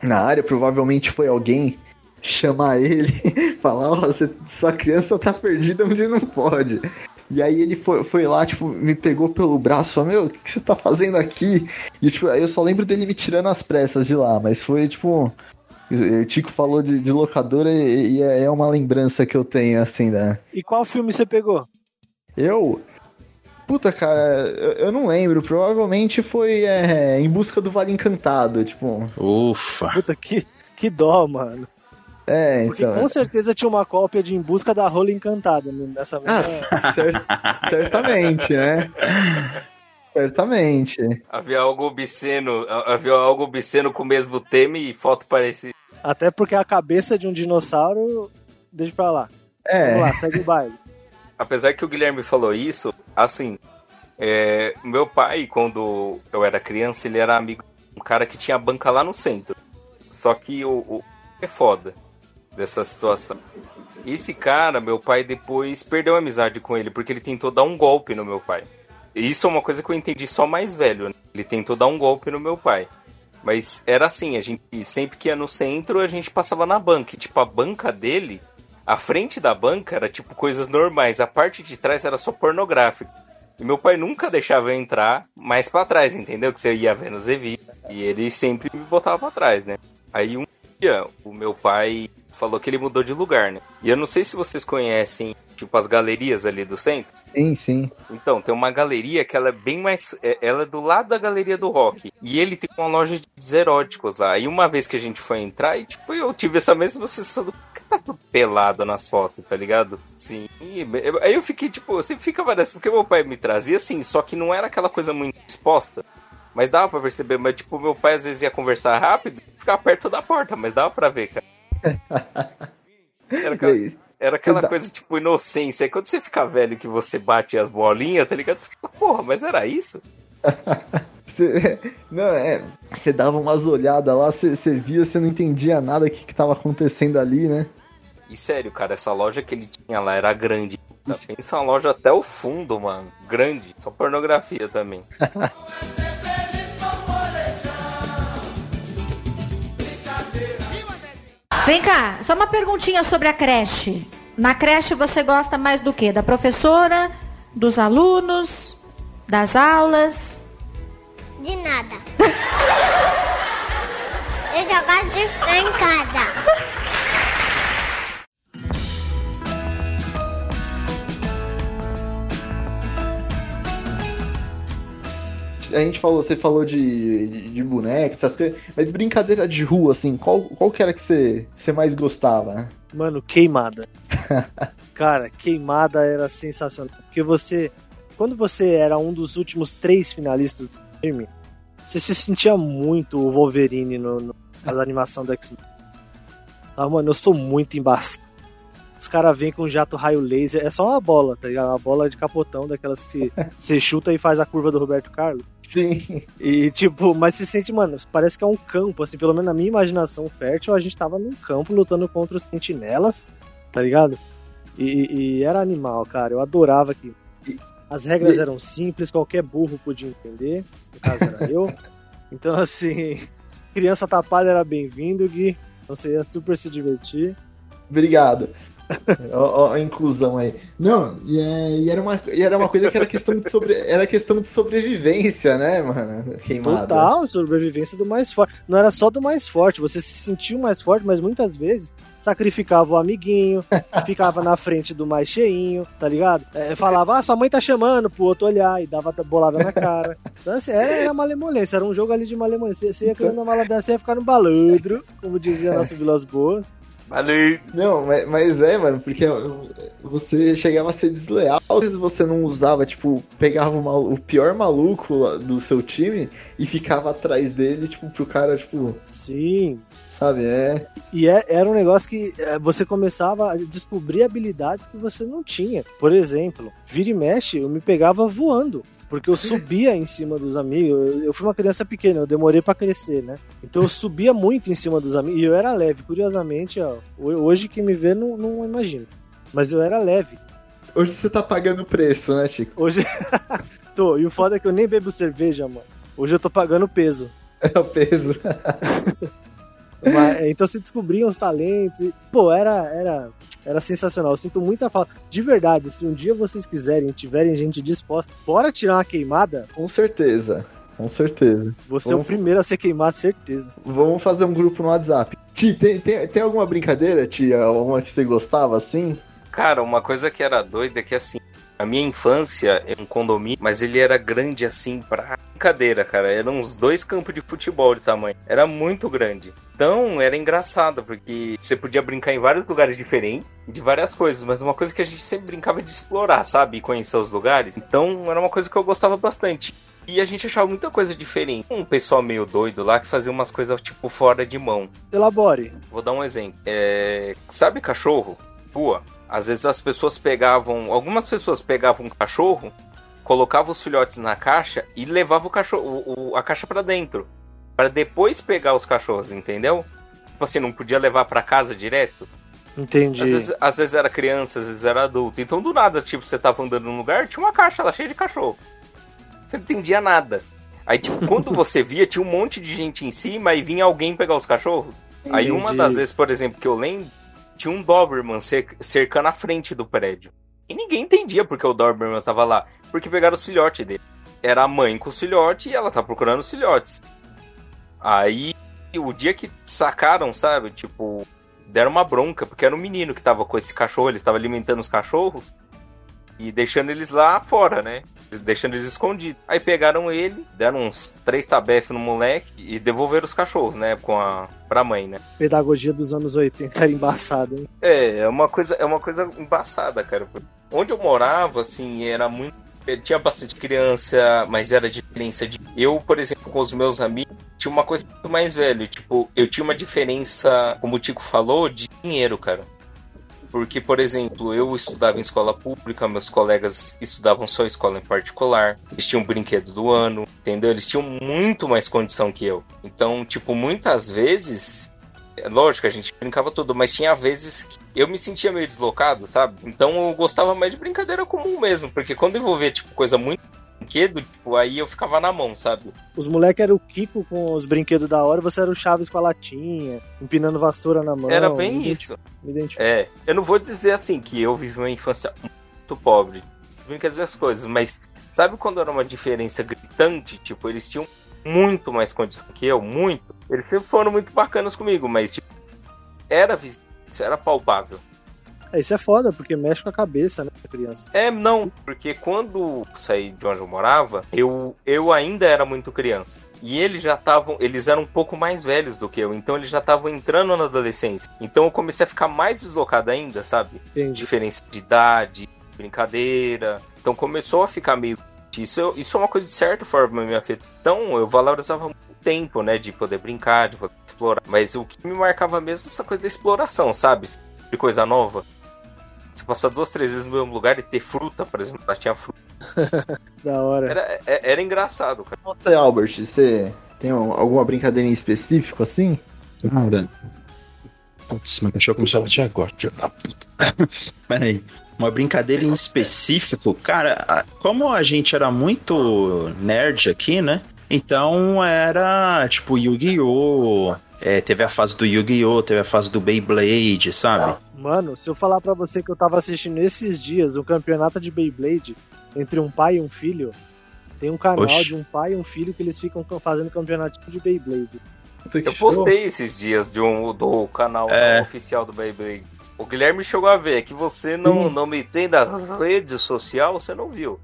na área. Provavelmente foi alguém chamar ele, falar, ó, você- sua criança tá perdida onde não pode. E aí ele foi, foi lá, tipo, me pegou pelo braço, falou, meu, o que, que você tá fazendo aqui? E tipo, aí eu só lembro dele me tirando as pressas de lá, mas foi tipo. O Tico falou de, de locadora e, e é uma lembrança que eu tenho, assim, né? E qual filme você pegou? Eu. Puta, cara, eu, eu não lembro. Provavelmente foi é, em busca do Vale Encantado, tipo. Ufa. Puta, que, que dó, mano. É, Porque então. com certeza tinha uma cópia de Em Busca da Rola Encantada nessa Ah, mesma... cer- certamente, né? Certamente. Havia algo obsceno, havia algo obsceno com o mesmo tema e foto parecida. Até porque a cabeça de um dinossauro. Deixa pra lá. Vamos É. lá, segue o baile. Apesar que o Guilherme falou isso, assim, é, meu pai, quando eu era criança, ele era amigo de um cara que tinha banca lá no centro. Só que o, o é foda dessa situação. Esse cara, meu pai depois perdeu a amizade com ele, porque ele tentou dar um golpe no meu pai. E isso é uma coisa que eu entendi só mais velho, né? Ele tentou dar um golpe no meu pai. Mas era assim, a gente sempre que ia no centro, a gente passava na banca. E, tipo, a banca dele, a frente da banca era tipo coisas normais, a parte de trás era só pornográfico. E meu pai nunca deixava eu entrar mais pra trás, entendeu? Que você ia vendo os. E ele sempre me botava pra trás, né? Aí um dia, o meu pai falou que ele mudou de lugar, né? E eu não sei se vocês conhecem, tipo, as galerias ali do centro. Sim, sim. Então, tem uma galeria que ela é bem mais. é- Ela é do lado da galeria do rock. E ele tem uma loja de eróticos lá. E uma vez que a gente foi entrar, e tipo, eu tive essa mesma sensação do que tá tudo pelado nas fotos, tá ligado? Sim. E eu- aí eu fiquei, tipo, você fica várias. Porque meu pai me trazia assim, só que não era aquela coisa muito exposta. Mas dava pra perceber, mas tipo, meu pai às vezes ia conversar rápido e ficava perto da porta, mas dava pra ver, cara. Era aquela, era aquela coisa tipo inocência. Aí quando você fica velho que você bate as bolinhas, tá ligado? Você fica, porra, mas era isso? Você, não, é. Você dava umas olhadas lá, você, você via, você não entendia nada do que, que tava acontecendo ali, né? E sério, cara, essa loja que ele tinha lá era grande. Tá? Pensa uma loja até o fundo, mano. Grande. Só pornografia também. Vem cá, só uma perguntinha sobre a creche. Na creche você gosta mais do quê? Da professora, dos alunos, das aulas? De nada. Eu só gosto de ficar em casa. A gente falou, você falou de, de, de bonecos, essas coisas, mas brincadeira de rua, assim, qual, qual que era que você, você mais gostava? Mano, queimada. Cara, queimada era sensacional. Porque você. Quando você era um dos últimos três finalistas do filme, você se sentia muito o Wolverine no, no, nas animações do X-Men. Ah, mano, eu sou muito embaçado. Os caras vêm com um jato raio laser, é só uma bola, tá ligado? Uma bola de capotão, daquelas que você chuta e faz a curva do Roberto Carlos. Sim. E, tipo, mas se sente, mano, parece que é um campo, assim, pelo menos na minha imaginação fértil, a gente tava num campo lutando contra os sentinelas, tá ligado? E, e era animal, cara, eu adorava aquilo. As regras E- eram simples, qualquer burro podia entender, no caso era eu. Então, assim, criança tapada era bem-vindo, Gui, então você ia super se divertir. Obrigado. Ó, ó, a inclusão aí. Não, e, é- e era uma, e era uma coisa que era questão de, sobre, era questão de sobrevivência, né, mano? Queimada. Total, sobrevivência do mais forte. Não era só do mais forte, você se sentiu mais forte, mas muitas vezes sacrificava o amiguinho, ficava na frente do mais cheinho, tá ligado? É, falava, ah, sua mãe tá chamando pro outro olhar e dava bolada na cara. Então, assim, era, era malemolência, era um jogo ali de malemolência. Você ia criando uma mala dessa, você ia ficar no balandro, como dizia nosso Vilas Boas. Valeu! Não, mas, mas é, mano, porque você chegava a ser desleal. Às vezes você não usava, tipo, pegava o, mal- o pior maluco do seu time e ficava atrás dele, tipo, pro cara, tipo, Sim, sabe? É. E é- era um negócio que é, você começava a descobrir habilidades que você não tinha. Por exemplo, vira e mexe, eu me pegava voando. Porque eu subia em cima dos amigos. Eu, fui uma criança pequena, eu demorei pra crescer, né? Então eu subia muito em cima dos amigos. E eu era leve. Curiosamente, ó, ho- hoje que me vê, não, não imagino. Mas eu era leve. Hoje você tá pagando o preço, né, Chico? Hoje. tô. E o foda é que eu nem bebo cerveja, mano. Hoje eu tô pagando peso. É o peso. Mas, então se descobriam os talentos. E, pô, era, era, era sensacional. Eu sinto muita falta. De verdade, se um dia vocês quiserem, tiverem gente disposta, bora tirar uma queimada, Com certeza. Com certeza. você é o Vamos- primeiro a ser queimado, certeza. Vamos fazer um grupo no WhatsApp. Ti, tem, tem, tem alguma brincadeira, tia? Alguma que você gostava assim? Cara, uma coisa que era doida é que assim, A minha infância é um condomínio, mas ele era grande assim pra brincadeira, cara. Eram uns dois campos de futebol de tamanho. Era muito grande. Então era engraçado, porque você podia brincar em vários lugares diferentes, de várias coisas, mas uma coisa que a gente sempre brincava de explorar, sabe? E conhecer os lugares. Então era uma coisa que eu gostava bastante. E a gente achava muita coisa diferente. Um pessoal meio doido lá que fazia umas coisas tipo fora de mão. Elabore. Vou dar um exemplo. É... Sabe cachorro? Rua. Às vezes as pessoas pegavam. Algumas pessoas pegavam um cachorro, colocavam os filhotes na caixa e levavam o cachorro, o, a caixa para dentro. para depois pegar os cachorros, entendeu? Tipo assim, não podia levar para casa direto. Entendi. Às vezes, às vezes era criança, às vezes era adulto. Então do nada, tipo, você tava andando num lugar, tinha uma caixa lá cheia de cachorro. Você não entendia nada. Aí, tipo, quando você via, tinha um monte de gente em cima e vinha alguém pegar os cachorros. Aí uma Entendi. das vezes, por exemplo, que eu lembro, tinha um Doberman cer- cercando a frente do prédio. E ninguém entendia porque o Doberman tava lá. Porque pegaram os filhotes dele. Era a mãe com os filhotes e ela tá procurando os filhotes. Aí, o dia que sacaram, sabe? Tipo, deram uma bronca, porque era um menino que tava com esse cachorro, ele estava alimentando os cachorros e deixando eles lá fora, né? Deixando eles escondidos. Aí pegaram ele, deram uns três tabefes no moleque e devolveram os cachorros, né? Com a, pra mãe, né? Pedagogia dos anos 80 era embaçada, hein? É, é uma coisa, é uma coisa embaçada, cara. Onde eu morava, assim, era muito. Tinha bastante criança, mas era diferença de. Eu, por exemplo, com os meus amigos, tinha uma coisa muito mais velho. Tipo, eu tinha uma diferença, como o Tico falou, de dinheiro, cara. Porque, por exemplo, eu estudava em escola pública, meus colegas estudavam só escola em particular, eles tinham brinquedo do ano, entendeu? Eles tinham muito mais condição que eu. Então, tipo, muitas vezes é Lógico, a gente brincava tudo, mas tinha vezes que eu me sentia meio deslocado, sabe? Então eu gostava mais de brincadeira comum mesmo, porque quando envolvia, tipo, coisa muito brinquedo, tipo, aí eu ficava na mão, sabe? Os moleques eram o Kiko com os brinquedos da hora, você era o Chaves com a latinha, empinando vassoura na mão. Era bem isso. identi- Me identifico. É, eu não vou dizer assim que eu vivi uma infância muito pobre, brinquedas das coisas, mas sabe quando era uma diferença gritante? Tipo, eles tinham muito mais condição que eu, muito. Eles sempre foram muito bacanas comigo, mas tipo, era visível, era palpável. Isso é foda, porque mexe com a cabeça, né, criança. É, não, porque quando saí de onde eu morava, eu, eu ainda era muito criança. E eles já estavam, eles eram um pouco mais velhos do que eu, então eles já estavam entrando na adolescência. Então eu comecei a ficar mais deslocado ainda, sabe? Entendi. Diferença de idade, brincadeira. Então começou a ficar meio. Isso, isso é uma coisa de certa forma me afetou. Então eu valorizava muito o tempo, né? De poder brincar, de poder explorar. Mas o que me marcava mesmo é essa coisa da exploração, sabe? De coisa nova. Você passar duas, três vezes no mesmo lugar e ter fruta, por exemplo, lá tinha fruta. Da hora. Era, é- era engraçado, cara. Você, Albert, você tem um- alguma brincadeira em específico assim? Cara. Putz, meu cachorro começou a latir agora, filho da puta. Pera aí. Uma brincadeira em específico, cara, como a gente era muito nerd aqui, né? Então era tipo Yu-Gi-Oh! É, teve a fase do Yu-Gi-Oh! Teve a fase do Beyblade, sabe? Mano, se eu falar pra você que eu tava assistindo esses dias um campeonato de Beyblade entre um pai e um filho, tem um canal Oxe. de um pai e um filho que eles ficam fazendo campeonato de Beyblade. Eu postei esses dias de um do canal É. oficial do Beyblade. O Guilherme chegou a ver é que você não, não me tem das redes sociais, você não viu.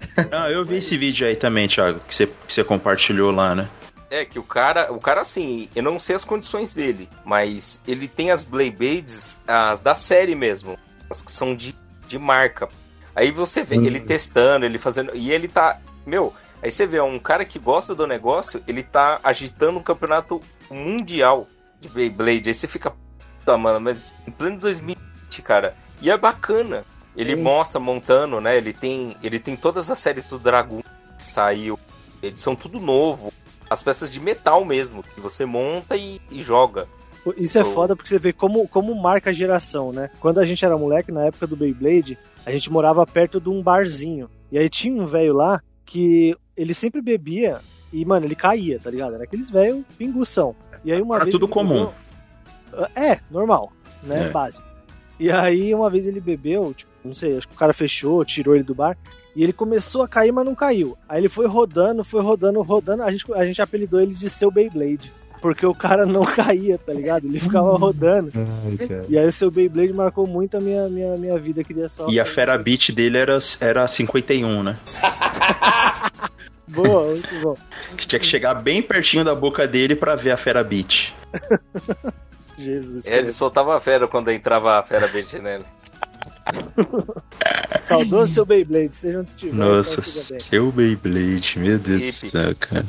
Ah, eu vi esse vídeo aí também, Thiago, que você, que você compartilhou lá, né? É que o cara, o cara assim, eu não sei as condições dele, mas ele tem as Beyblades, as da série mesmo, as que são de, de marca. Aí você vê ele testando, ele fazendo, e ele tá, meu, aí você vê um cara que gosta do negócio, ele tá agitando um campeonato mundial de Beyblade. Aí você fica, puta, mano, mas em pleno 2020, cara, e é bacana. Ele mostra montando, né? Ele tem, ele tem todas as séries do Dragon que saiu, eles são tudo novo as peças de metal mesmo, que você monta e, e joga. Isso é Oh. foda porque você vê como, como marca a geração, né? Quando a gente era moleque, na época do Beyblade, a gente morava perto de um barzinho. E aí tinha um velho lá que ele sempre bebia e, mano, ele caía, tá ligado? Era aqueles velho pingução. E aí uma Era vez. tudo comum. bebeu- É, normal, né? É. Básico. E aí uma vez ele bebeu, tipo, não sei, acho que o cara fechou, tirou ele do bar. E ele começou a cair, mas não caiu. Aí ele foi rodando, foi rodando, rodando. A gente, a gente apelidou ele de seu Beyblade. porque o cara não caía, tá ligado? Ele ficava rodando. Ai, cara. E aí o seu Beyblade marcou muito a minha, minha, minha vida, só. E a Fera Beat dele era, era 51, né? Boa, muito bom. Que tinha que chegar bem pertinho da boca dele pra ver a Fera Beat. Jesus. Ele cara. soltava a fera quando entrava a fera beat nele. Saudoso seu Beyblade, seja onde estiver. Nossa, seu Beyblade, meu Deus do céu, cara.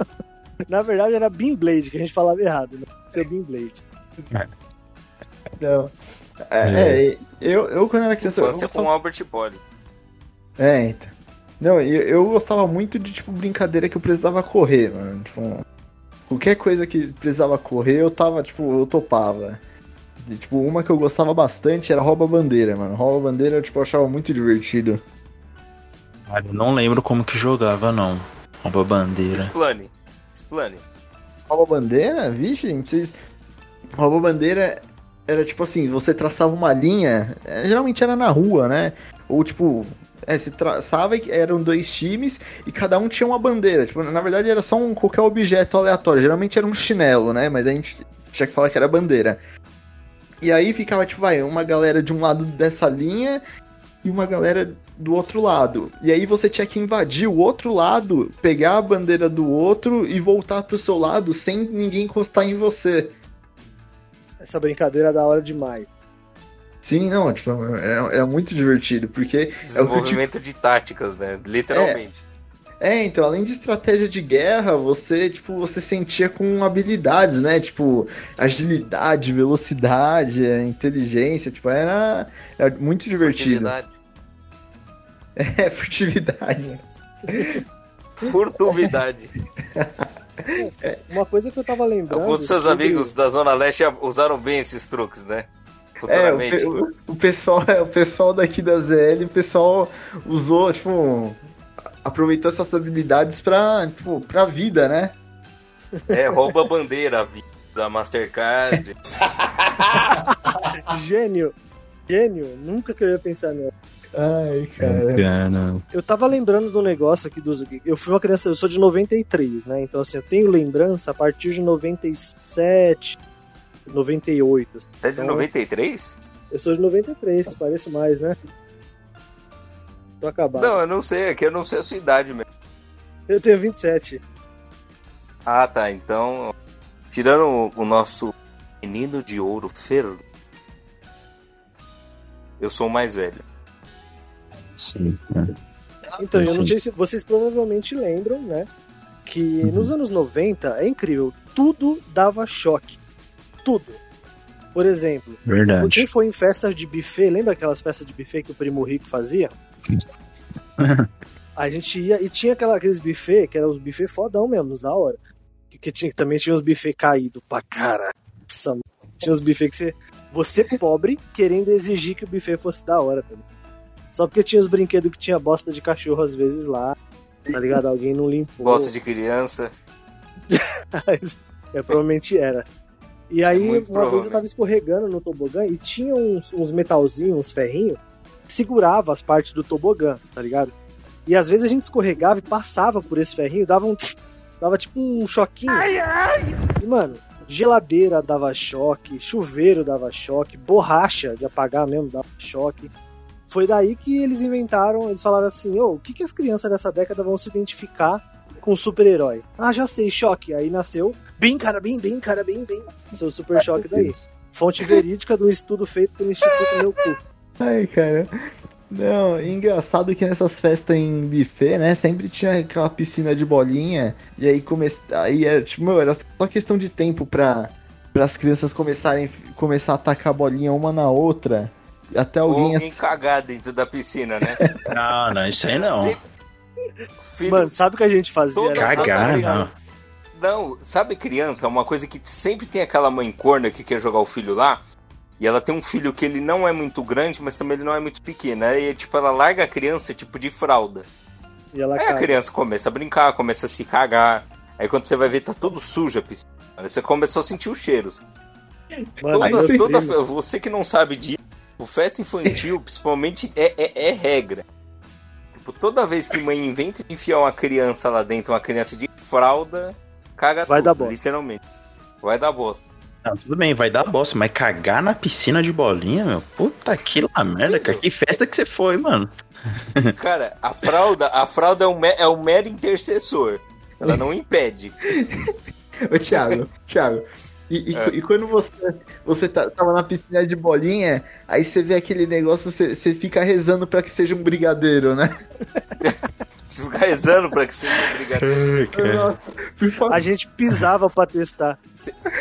Na verdade era Beamblade, que a gente falava errado, né? Seu Beamblade. Não. É, é, eu, eu quando era criança. gostava- com Albert Poli. É, então. Não, eu, eu gostava muito de, tipo, brincadeira que eu precisava correr, mano. Tipo, qualquer coisa que precisava correr, eu tava, tipo, eu topava. Tipo, uma que eu gostava bastante era rouba bandeira, mano. Rouba bandeira, eu, tipo, eu achava muito divertido. Cara, eu não lembro como que jogava, não. Rouba bandeira. Explane. Explane. Rouba bandeira? Vixe, gente, vocês. Rouba bandeira era tipo assim, você traçava uma linha, é, geralmente era na rua, né? Ou tipo, é, você traçava e eram dois times e cada um tinha uma bandeira. Tipo, na verdade era só um qualquer objeto aleatório. Geralmente era um chinelo, né? Mas a gente tinha que falar que era bandeira. E aí ficava, tipo, vai, uma galera de um lado dessa linha e uma galera do outro lado. E aí você tinha que invadir o outro lado, pegar a bandeira do outro e voltar pro seu lado sem ninguém encostar em você. Essa brincadeira é da hora demais. Sim, não, tipo, era, era muito divertido, porque é o que eu te Desenvolvimento de táticas, né? Literalmente. É, então, além de estratégia de guerra, você, tipo, você sentia com habilidades, né? Tipo, agilidade, velocidade, é, inteligência, tipo, era, era muito divertido. Furtividade. É, furtividade. Furtividade. Uma coisa que eu tava lembrando. Alguns dos seus sobre- amigos da Zona Leste usaram bem esses truques, né? É, o, o- o pessoal, o pessoal daqui da ZL, o pessoal usou, tipo, aproveitou essas habilidades pra, tipo, pra vida, né? É, rouba a bandeira, da Mastercard. Gênio. Gênio. Nunca que eu ia pensar nisso. Ai, cara. Eu tava lembrando do negócio aqui dos. Eu fui uma criança, eu sou de 93, né? Então, assim, eu tenho lembrança a partir de 97, 98. É de Então, 93? Eu sou de 93, parece mais, né? Tô acabado. Não, eu não sei, é que eu não sei a sua idade mesmo. Eu tenho 27. Ah, tá. Então, tirando o, nosso menino de ouro, Fer, eu sou o mais velho. Sim, cara. Então, eu não sei se vocês provavelmente lembram, né? Que nos anos 90 é incrível, tudo dava choque. Tudo. Por exemplo, quem Verdade. foi em festas de buffet, lembra aquelas festas de buffet que o primo rico fazia? A gente ia e tinha aquela, aqueles buffet, que eram os buffet fodão mesmo, da hora. Que, que tinha, também tinha os buffet caído pra cara. Nossa, tinha os buffet que você. Você pobre querendo exigir que o buffet fosse da hora também. Só porque tinha os brinquedos que tinha bosta de cachorro às vezes lá. Tá ligado? Alguém não limpou. Gosta de criança. É, provavelmente era. E aí, É muito uma vez eu tava escorregando no tobogã e tinha uns, uns metalzinhos, uns ferrinhos, segurava as partes do tobogã, tá ligado? E às vezes a gente escorregava e passava por esse ferrinho, dava um. tss, dava tipo um choquinho. E, mano, geladeira dava choque, chuveiro dava choque, borracha de apagar mesmo dava choque. Foi daí que eles inventaram, eles falaram assim, ô, o que, que as crianças dessa década vão se identificar com super-herói? Ah, já sei, choque. Aí nasceu, bem cara, bem, bem cara, bem, bem. Seu super choque daí. Fonte verídica do estudo feito pelo Instituto Meu Cu. Ai, cara. Não, engraçado que nessas festas em buffet, né, sempre tinha aquela piscina de bolinha, e aí come... aí era, tipo, meu, era só questão de tempo pra, as crianças começarem começar a atacar a bolinha uma na outra, até Ou alguém... alguém cagar dentro da piscina, né? Não, não, isso aí não. Sempre- Filho, Mano, sabe o que a gente fazia? Era- Cagar, Não, não. Não, sabe criança, uma coisa que sempre tem aquela mãe corna que quer jogar o filho lá, e ela tem um filho que ele não é muito grande, mas também ele não é muito pequeno. Aí, tipo, ela larga a criança, tipo, de fralda. E ela Aí a criança começa a brincar, começa a se cagar. Aí quando você vai ver, tá tudo sujo a piscina. Aí você começou a sentir os cheiros. Mano, Toda, toda- você que não sabe disso, o festa infantil, principalmente, é, é, é regra. Tipo, toda vez que mãe inventa de enfiar uma criança lá dentro, uma criança de fralda, caga Vai tudo, dar bosta. literalmente. Vai dar bosta. Não, tudo bem, vai dar bosta, mas cagar na piscina de bolinha, meu? Puta que lá merda, cara. Que festa que você foi, mano. Cara, a fralda, a fralda é um, me- é um mero intercessor. Ela não impede. Ô, Thiago, Thiago. E, e- É. e quando você, você tá, tava na piscina de bolinha, aí você vê aquele negócio, você, você fica rezando pra que seja um brigadeiro, né? Se ficar rezando pra que seja favor. A gente pisava pra testar.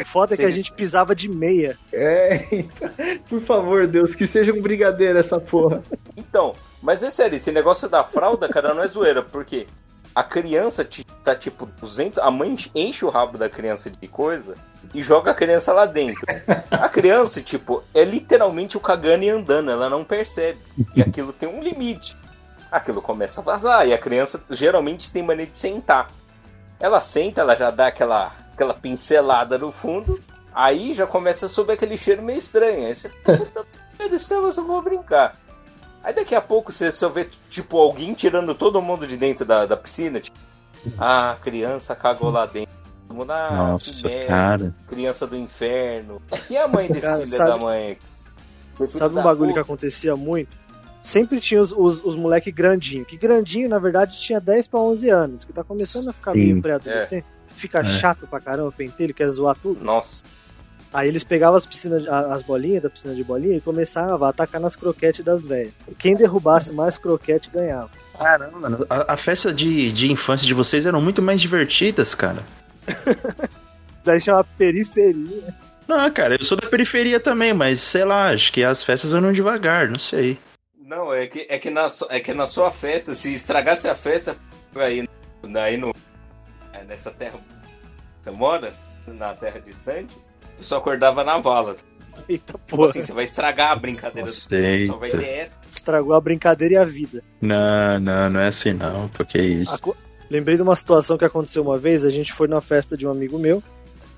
O foda é que a gente pisava de meia. É, então, por favor, Deus, que seja um brigadeiro essa porra. Então, mas é sério, esse negócio da fralda, cara, não é zoeira, porque a criança tá tipo 200, a mãe enche o rabo da criança de coisa e joga a criança lá dentro. A criança, tipo, é literalmente o cagando e andando, ela não percebe. E aquilo tem um limite. Aquilo começa a vazar e a criança geralmente tem mania de sentar. Ela senta, ela já dá aquela, aquela pincelada no fundo, aí já começa a subir aquele cheiro meio estranho. Aí você puta merda, isso eu vou brincar. Aí daqui a pouco você só vê, tipo, alguém tirando todo mundo de dentro da, da piscina. Tipo, ah, a criança cagou lá dentro. Todo mundo, Ah, Nossa, merda, cara. criança do inferno. E a mãe desse Cara, filho sabe- da mãe? Sabe um bagulho que acontecia muito? Sempre tinha os, os, os moleque grandinho. Que grandinho, na verdade, tinha 10 pra 11 anos. Que tá começando a ficar Sim. meio pré-adolescente. Fica É. chato pra caramba, pentelho, quer zoar tudo. Nossa, Aí eles pegavam as, piscinas, as bolinhas da piscina de bolinha e começavam a atacar nas croquetes das velhas. Quem derrubasse mais croquete ganhava. Caramba, mano. A, a festa de, de infância de vocês eram muito mais divertidas, cara. Daí chama periferia. Não, cara, eu sou da periferia também, mas sei lá, acho que as festas andam devagar, não sei. Não, é que, é, que na, é que na sua festa, se estragasse a festa, aí, aí no, é, nessa terra você mora, na terra distante, eu só acordava na vala. Eita Tipo porra. assim, você vai estragar a brincadeira. Aceita. Só vai ter essa. Estragou a brincadeira e a vida. Não, não, não é assim não, porque é isso. Aco- Lembrei de uma situação que aconteceu uma vez, a gente foi na festa de um amigo meu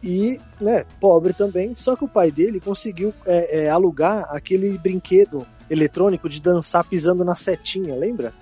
e, né, pobre também, só que o pai dele conseguiu é, é, alugar aquele brinquedo eletrônico de dançar pisando na setinha, lembra?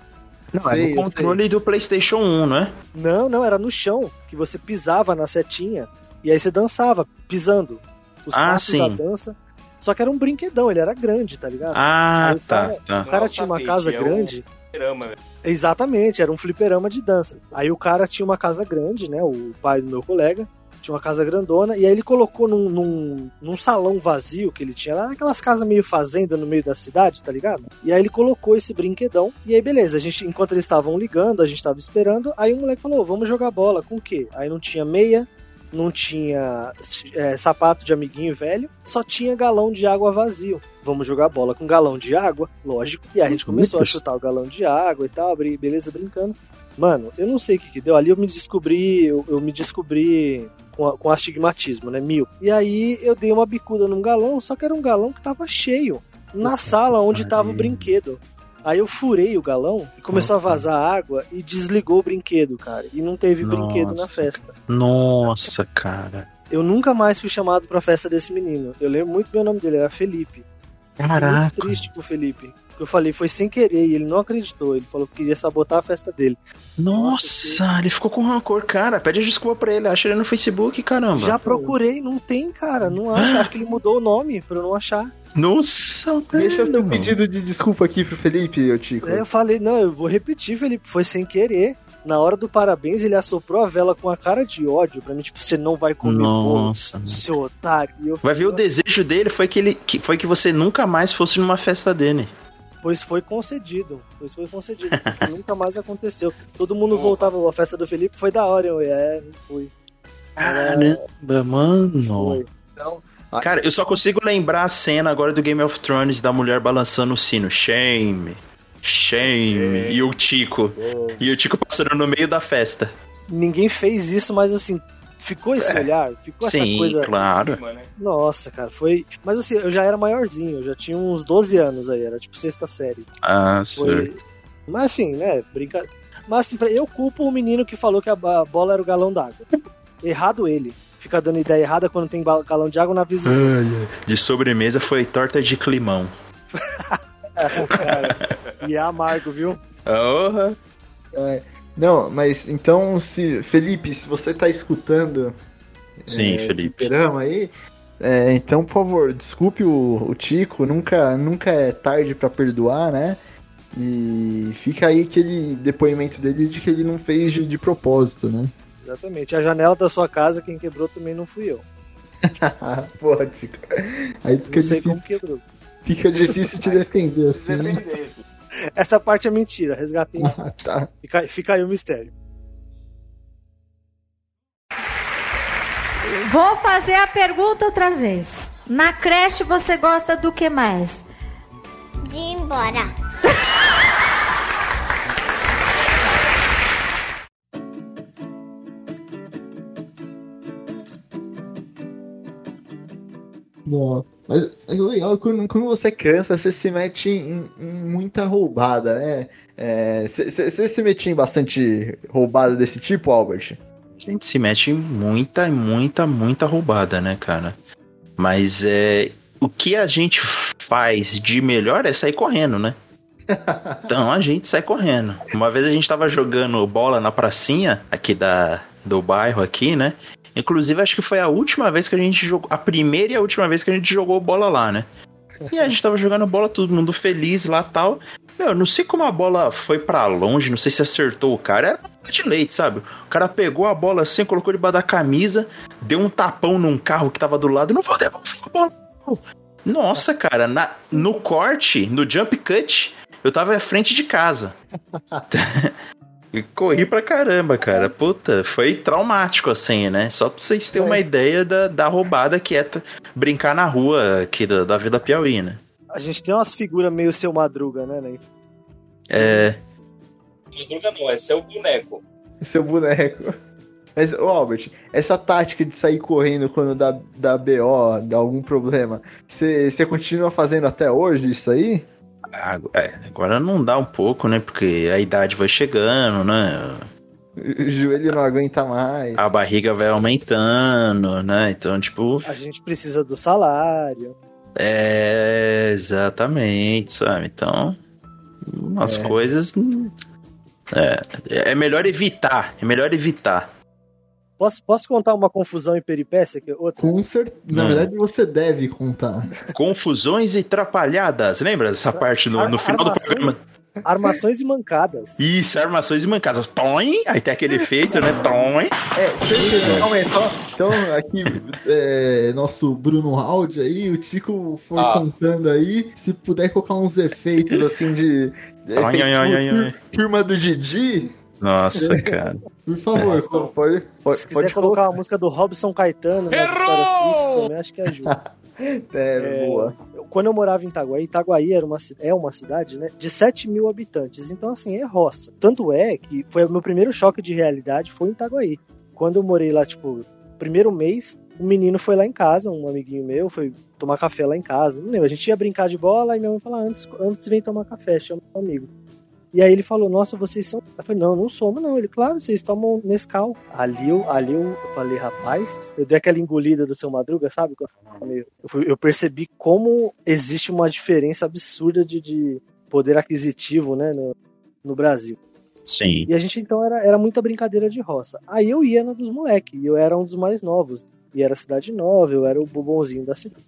Não, Sei, é no controle do PlayStation 1, não é? Não, não, era no chão, que você pisava na setinha e aí você dançava, pisando. Os Ah, passos sim. da dança. Só que era um brinquedão, ele era grande, tá ligado? Ah, Aí o tá, cara- tá. O cara Não, tinha uma casa é um- grande. Grama, Exatamente, era um fliperama de dança. Aí o cara tinha uma casa grande, né? O pai do meu colega tinha uma casa grandona, e aí ele colocou num, num, num salão vazio que ele tinha lá, aquelas casas meio fazenda no meio da cidade, tá ligado? E aí ele colocou esse brinquedão, e aí beleza, a gente, enquanto eles estavam ligando, a gente tava esperando, aí o moleque falou, vamos jogar bola, com o quê? Aí não tinha meia, não tinha é, sapato de amiguinho velho, só tinha galão de água vazio. Vamos jogar bola com galão de água, lógico. E aí a gente começou a chutar o galão de água e tal, beleza, brincando. Mano, eu não sei o que, que deu. Ali eu me descobri, eu, eu me descobri com, a- com astigmatismo, né? Mil. E aí eu dei uma bicuda num galão, só que era um galão que tava cheio. Na sala onde tava o brinquedo. Aí eu furei o galão e começou a vazar água e desligou o brinquedo, cara. E não teve brinquedo na Nossa. festa. Nossa, cara. Eu nunca mais fui chamado pra festa desse menino. Eu lembro muito bem o nome dele, era Felipe. Fiquei Muito Caraca. triste pro Felipe. Eu falei, foi sem querer, e ele não acreditou. Ele falou que queria sabotar a festa dele. Nossa, ele ficou com rancor, cara. Pede desculpa pra ele, acha ele no Facebook, caramba. Já procurei, não tem, cara. Não acho. Acho que ele mudou o nome pra eu não achar. Nossa, Deixa seu velho. pedido de desculpa aqui pro Felipe, ô Tico. Aí eu falei, não, eu vou repetir, Felipe. Foi sem querer. Na hora do parabéns, ele assoprou a vela com a cara de ódio pra mim, tipo, você não vai comer bolo, Nossa, mano. seu otário. Eu Vai ver o desejo dele foi que ele que foi que você nunca mais fosse numa festa dele. Pois foi concedido. Pois foi concedido. porque nunca mais aconteceu. Todo mundo voltava. A festa do Felipe foi da hora. Eu, é, não fui. Caramba, mano. Foi. Cara, eu só consigo lembrar a cena agora do Game of Thrones da mulher balançando o sino. Shame. Shame. E o Tico. E o Tico passando no meio da festa. Ninguém fez isso, mas assim, ficou esse É. olhar, ficou essa Sim, coisa. claro. Nossa, cara, foi. Mas assim, eu já era maiorzinho, eu já tinha uns 12 anos aí, era tipo sexta série. Ah, Foi. senhor. Mas assim, né, brinca. Mas assim, eu culpo o menino que falou que a bola era o galão d'água. Errado ele. Fica dando ideia errada quando tem galão de água na visão. De sobremesa foi torta de climão. e é amargo, viu? Porra. É, não, mas então, se Felipe, se você tá escutando Sim, é, Felipe. aí. É, então, por favor, desculpe o, o Tico, nunca, nunca é tarde pra perdoar, né? E fica aí aquele depoimento dele de que ele não fez de, de propósito, né? Exatamente. A janela da sua casa, quem quebrou também não fui eu. Porra, Tico. Aí fica Não sei como difícil, quebrou. fica difícil te defender assim. né? Defender. Essa parte é mentira, resgatei. Ah, tá. Fica, fica aí o mistério. Vou fazer a pergunta outra vez. Na creche você gosta do que mais? De ir embora. Bom, mas, mas o legal é quando, quando você é criança, você se mete em, em muita roubada, né? É, Você você se metia em bastante roubada desse tipo, Albert? A gente se mete em muita, muita, muita roubada, né, cara? Mas é. O que a gente faz de melhor é sair correndo, né? Então a gente sai correndo. Uma vez a gente tava jogando bola na pracinha aqui da, do bairro aqui, né? Inclusive acho que foi a última vez que a gente jogou, a primeira e a última vez que a gente jogou bola lá, né? E a gente tava jogando bola, todo mundo feliz lá tal. Meu, não sei como a bola foi pra longe, não sei se acertou o cara. Era uma de leite, sabe? O cara pegou a bola assim, colocou debaixo da camisa, deu um tapão num carro que tava do lado. Não vou devolver a bola. não. Nossa, cara, na- no corte, no jump cut, eu tava à frente de casa. E corri pra caramba, cara. Puta, foi traumático assim, né? Só pra vocês terem uma ideia da, da roubada que é brincar na rua aqui da, da Vida Piauí, né? A gente tem umas figuras meio seu madruga, né? né? É. Madruga não, é seu boneco. Seu boneco. Mas, ô Albert, essa tática de sair correndo quando dá, dá BO, dá algum problema, você continua fazendo até hoje isso aí? Ah, é, agora não dá um pouco, né? Porque a idade vai chegando, né? O joelho não aguenta mais. A barriga vai aumentando, né? Então, tipo, A gente precisa do salário. é exatamente, sabe? Então, umas É. coisas. É, é melhor evitar, é melhor evitar. Posso, posso contar uma confusão e peripécia? Que outra? Com certeza. Na Não. verdade, você deve contar. Confusões e trapalhadas. Lembra dessa parte no, no final do armações- programa? Armações e mancadas. Isso, armações e mancadas. Toim, aí tem aquele efeito, né? Toim. É, certeza. Calma aí, só. Então, aqui, é, nosso Bruno Aldi aí, o Tico foi Ah. contando aí. Se puder colocar uns efeitos assim de. Ai, ai, ai, ai. Turma do Didi, Nossa, cara. por favor, pode, pode, Se quiser pode colocar colocar. uma música do Robson Caetano nas histórias tristes também, acho que ajuda. É, É, boa. Eu- Quando eu morava em Itaguaí, Itaguaí era uma, é uma cidade né, de 7 mil habitantes, então assim, é roça. Tanto é que foi o meu primeiro choque de realidade foi em Itaguaí. Quando eu morei lá, tipo, primeiro mês, um menino foi lá em casa, um amiguinho meu, foi tomar café lá em casa. Não lembro, a gente ia brincar de bola e minha mãe falou: "Ah, antes, antes vem tomar café, chama um amigo. E aí ele falou, nossa, vocês são. Eu falei, não, não somos, não. Ele, claro, vocês tomam Nescau. Ali eu, ali eu, eu falei, rapaz, eu dei aquela engolida do seu madruga, sabe? Eu, fui- eu percebi como existe uma diferença absurda de, de poder aquisitivo, né, no, no Brasil. Sim. E a gente então era, era muita brincadeira de roça. Aí eu ia na dos moleques, e eu era um dos mais novos. E era cidade nova, eu era o bobonzinho da cidade.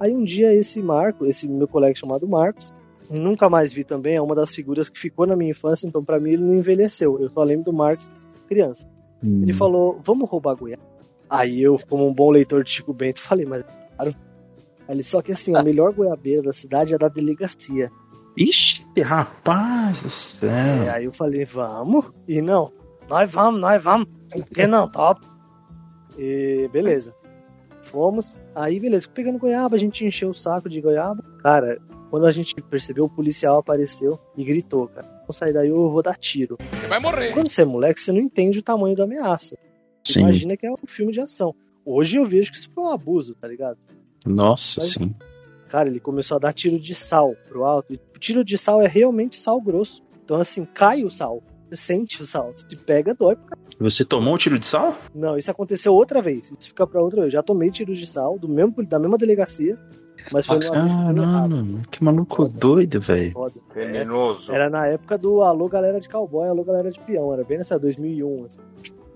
Aí um dia esse Marco, esse meu colega chamado Marcos, nunca mais vi também, é uma das figuras que ficou na minha infância, então pra mim ele não envelheceu. Eu só lembro do Marcos criança. Ele falou, vamos roubar goiaba. Aí eu, como um bom leitor de Chico Bento, falei, mas claro. Aí ele, só que assim, a melhor goiabeira da cidade é da delegacia. Ixi, rapaz do céu. É, aí eu falei, vamos? E não, nós vamos, nós vamos. Por que não? Top. E beleza. Fomos. Aí, beleza, pegando goiaba, a gente encheu o saco de goiaba. Cara, quando a gente percebeu, o policial apareceu e gritou, cara. Vou sair daí, eu vou dar tiro. Você vai morrer. Quando você é moleque, você não entende o tamanho da ameaça. Sim. Imagina que é um filme de ação. Hoje eu vejo que isso foi um abuso, tá ligado? Nossa, Mas- sim. Cara, ele começou a dar tiro de sal pro alto. E o tiro de sal é realmente sal grosso. Então, assim, cai o sal. Você sente o sal. Se pega, dói. pra caralho. Você tomou um tiro de sal? Não, isso aconteceu outra vez. Isso fica pra outra vez. Eu já tomei tiro de sal do mesmo, da mesma delegacia. Mas foi numa vez que. Caramba, maluco doido, velho. Foda. Era na época do Alô Galera de Cowboy, Alô Galera de Peão. Era bem nessa 2001. Assim.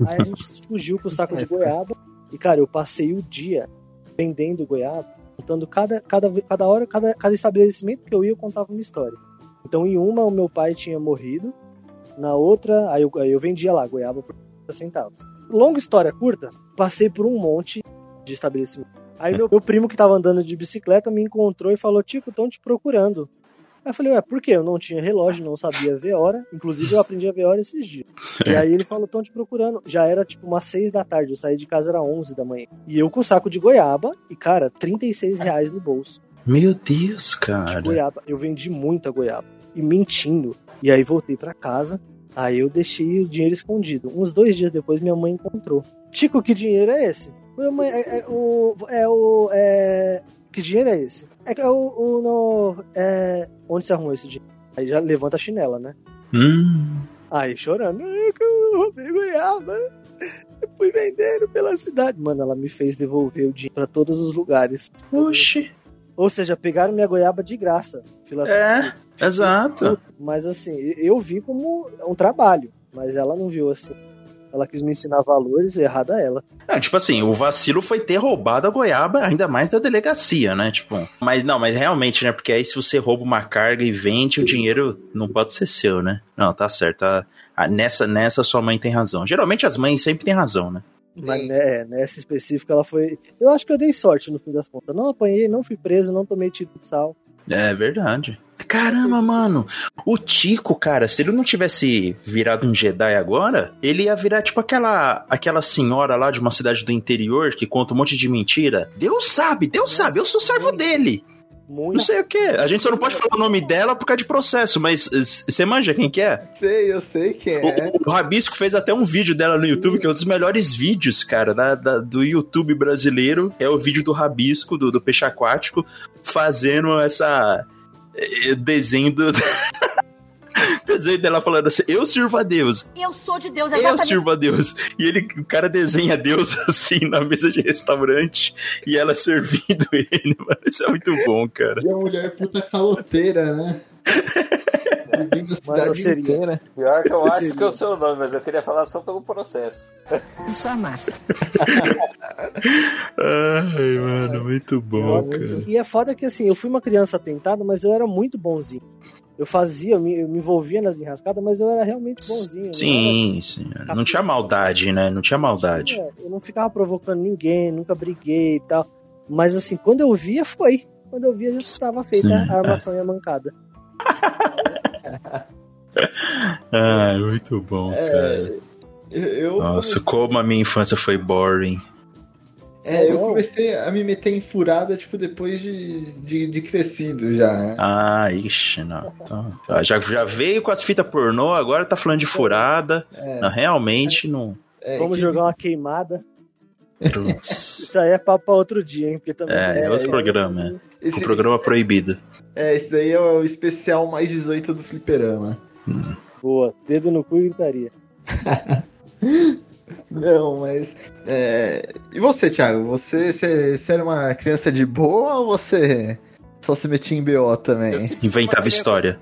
Aí a gente fugiu com o saco de goiaba. E, cara, eu passei o dia vendendo goiaba, contando cada, cada, cada hora, cada, cada estabelecimento que eu ia, eu contava uma história. Então, em uma, o meu pai tinha morrido. Na outra, aí eu, aí eu vendia lá goiaba por 50 centavos. Longa história curta, passei por um monte de estabelecimento. Aí meu, meu primo que tava andando de bicicleta me encontrou e falou: Tico, estão te procurando. Aí eu falei, ué, por quê? Eu não tinha relógio, não sabia ver hora. Inclusive, eu aprendi a ver hora esses dias. E aí ele falou, estão te procurando. Já era tipo umas 6 da tarde, eu saí de casa era 11 da manhã. E eu com saco de goiaba e, cara, 36 reais no bolso. Meu Deus, cara. De goiaba. Eu vendi muita goiaba. E mentindo. E aí voltei para casa. Aí eu deixei o dinheiro escondido. Uns dois dias depois, minha mãe encontrou. Tico, que dinheiro é esse? Mãe, é, é, o, é o. É, que dinheiro é esse? É, é o. o no, é, onde você arrumou esse dinheiro? Aí já levanta a chinela, né? Hum. Aí chorando. Eu roubei goiaba. Eu fui vendendo pela cidade. Mano, ela me fez devolver o dinheiro pra todos os lugares. Oxi. Ou seja, pegaram minha goiaba de graça. É, exato. Mas assim, eu vi como um trabalho. Mas ela não viu assim. Ela quis me ensinar valores, errada ela. Não, tipo assim, o vacilo foi ter roubado a goiaba, ainda mais da delegacia, né? Tipo, mas não, mas realmente, né? Porque aí se você rouba uma carga e vende, o dinheiro não pode ser seu, né? Não, tá certo. Tá, nessa, nessa sua mãe tem razão. Geralmente as mães sempre têm razão, né? Mas né, nessa específica ela foi. Eu acho que eu dei sorte no fim das contas. Não apanhei, não fui preso, não tomei tiro de sal. É verdade. Caramba, mano. O Tico, cara, se ele não tivesse virado um Jedi agora, ele ia virar tipo aquela aquela senhora lá de uma cidade do interior que conta um monte de mentira. Deus sabe, Deus Nossa, sabe, eu sou servo muito, dele. Muito. Não sei o que. A gente só não pode falar o nome dela por causa de processo, mas você manja quem que é? Sei, eu sei quem é. O, o, Rabisco fez até um vídeo dela no YouTube, que é um dos melhores vídeos, cara, da, da, do YouTube brasileiro. É o vídeo do Rabisco, do, do peixe aquático, fazendo essa eh, desenho do. desenho dela falando assim: Eu sirvo a Deus. Eu sou de Deus, exatamente. Eu sirvo a Deus. E ele, o cara desenha Deus assim na mesa de restaurante e ela servindo ele. Mano, isso é muito bom, cara. E a mulher puta caloteira, né? Mano, seria, né? Pior que eu acho seria. que é o seu nome, mas eu queria falar só pelo processo. Isso é massa. Ai, mano, muito bom, cara. E é foda que assim, eu fui uma criança atentada, mas eu era muito bonzinho. Eu fazia, eu me, eu me envolvia nas enrascadas, mas eu era realmente bonzinho. Sim, era... sim. Não tinha maldade, né? Não tinha maldade. Eu não ficava provocando ninguém, nunca briguei e tal. Mas assim, quando eu via, foi. Quando eu via, já estava feita sim, a armação é. e a mancada. ah, muito bom, é, cara. Eu, Nossa, como a minha infância foi boring. É, eu comecei a me meter em furada, tipo, depois de, de, de crescido já, né? Ah, ixi, não. Então, tá, já, já veio com as fitas pornô, agora tá falando de furada. É. Não, realmente não. É, Vamos que... jogar uma queimada. Isso aí é papo pra outro dia, hein? Porque também é, é outro programa, é. Esse, o programa esse... proibido. É, esse daí é o especial mais 18 do Fliperama. Hum. Boa, dedo no cu e gritaria. Não, mas. É... E você, Thiago? Você, você, você, era uma criança de boa ou você só se metia em BO também? Inventava criança... história.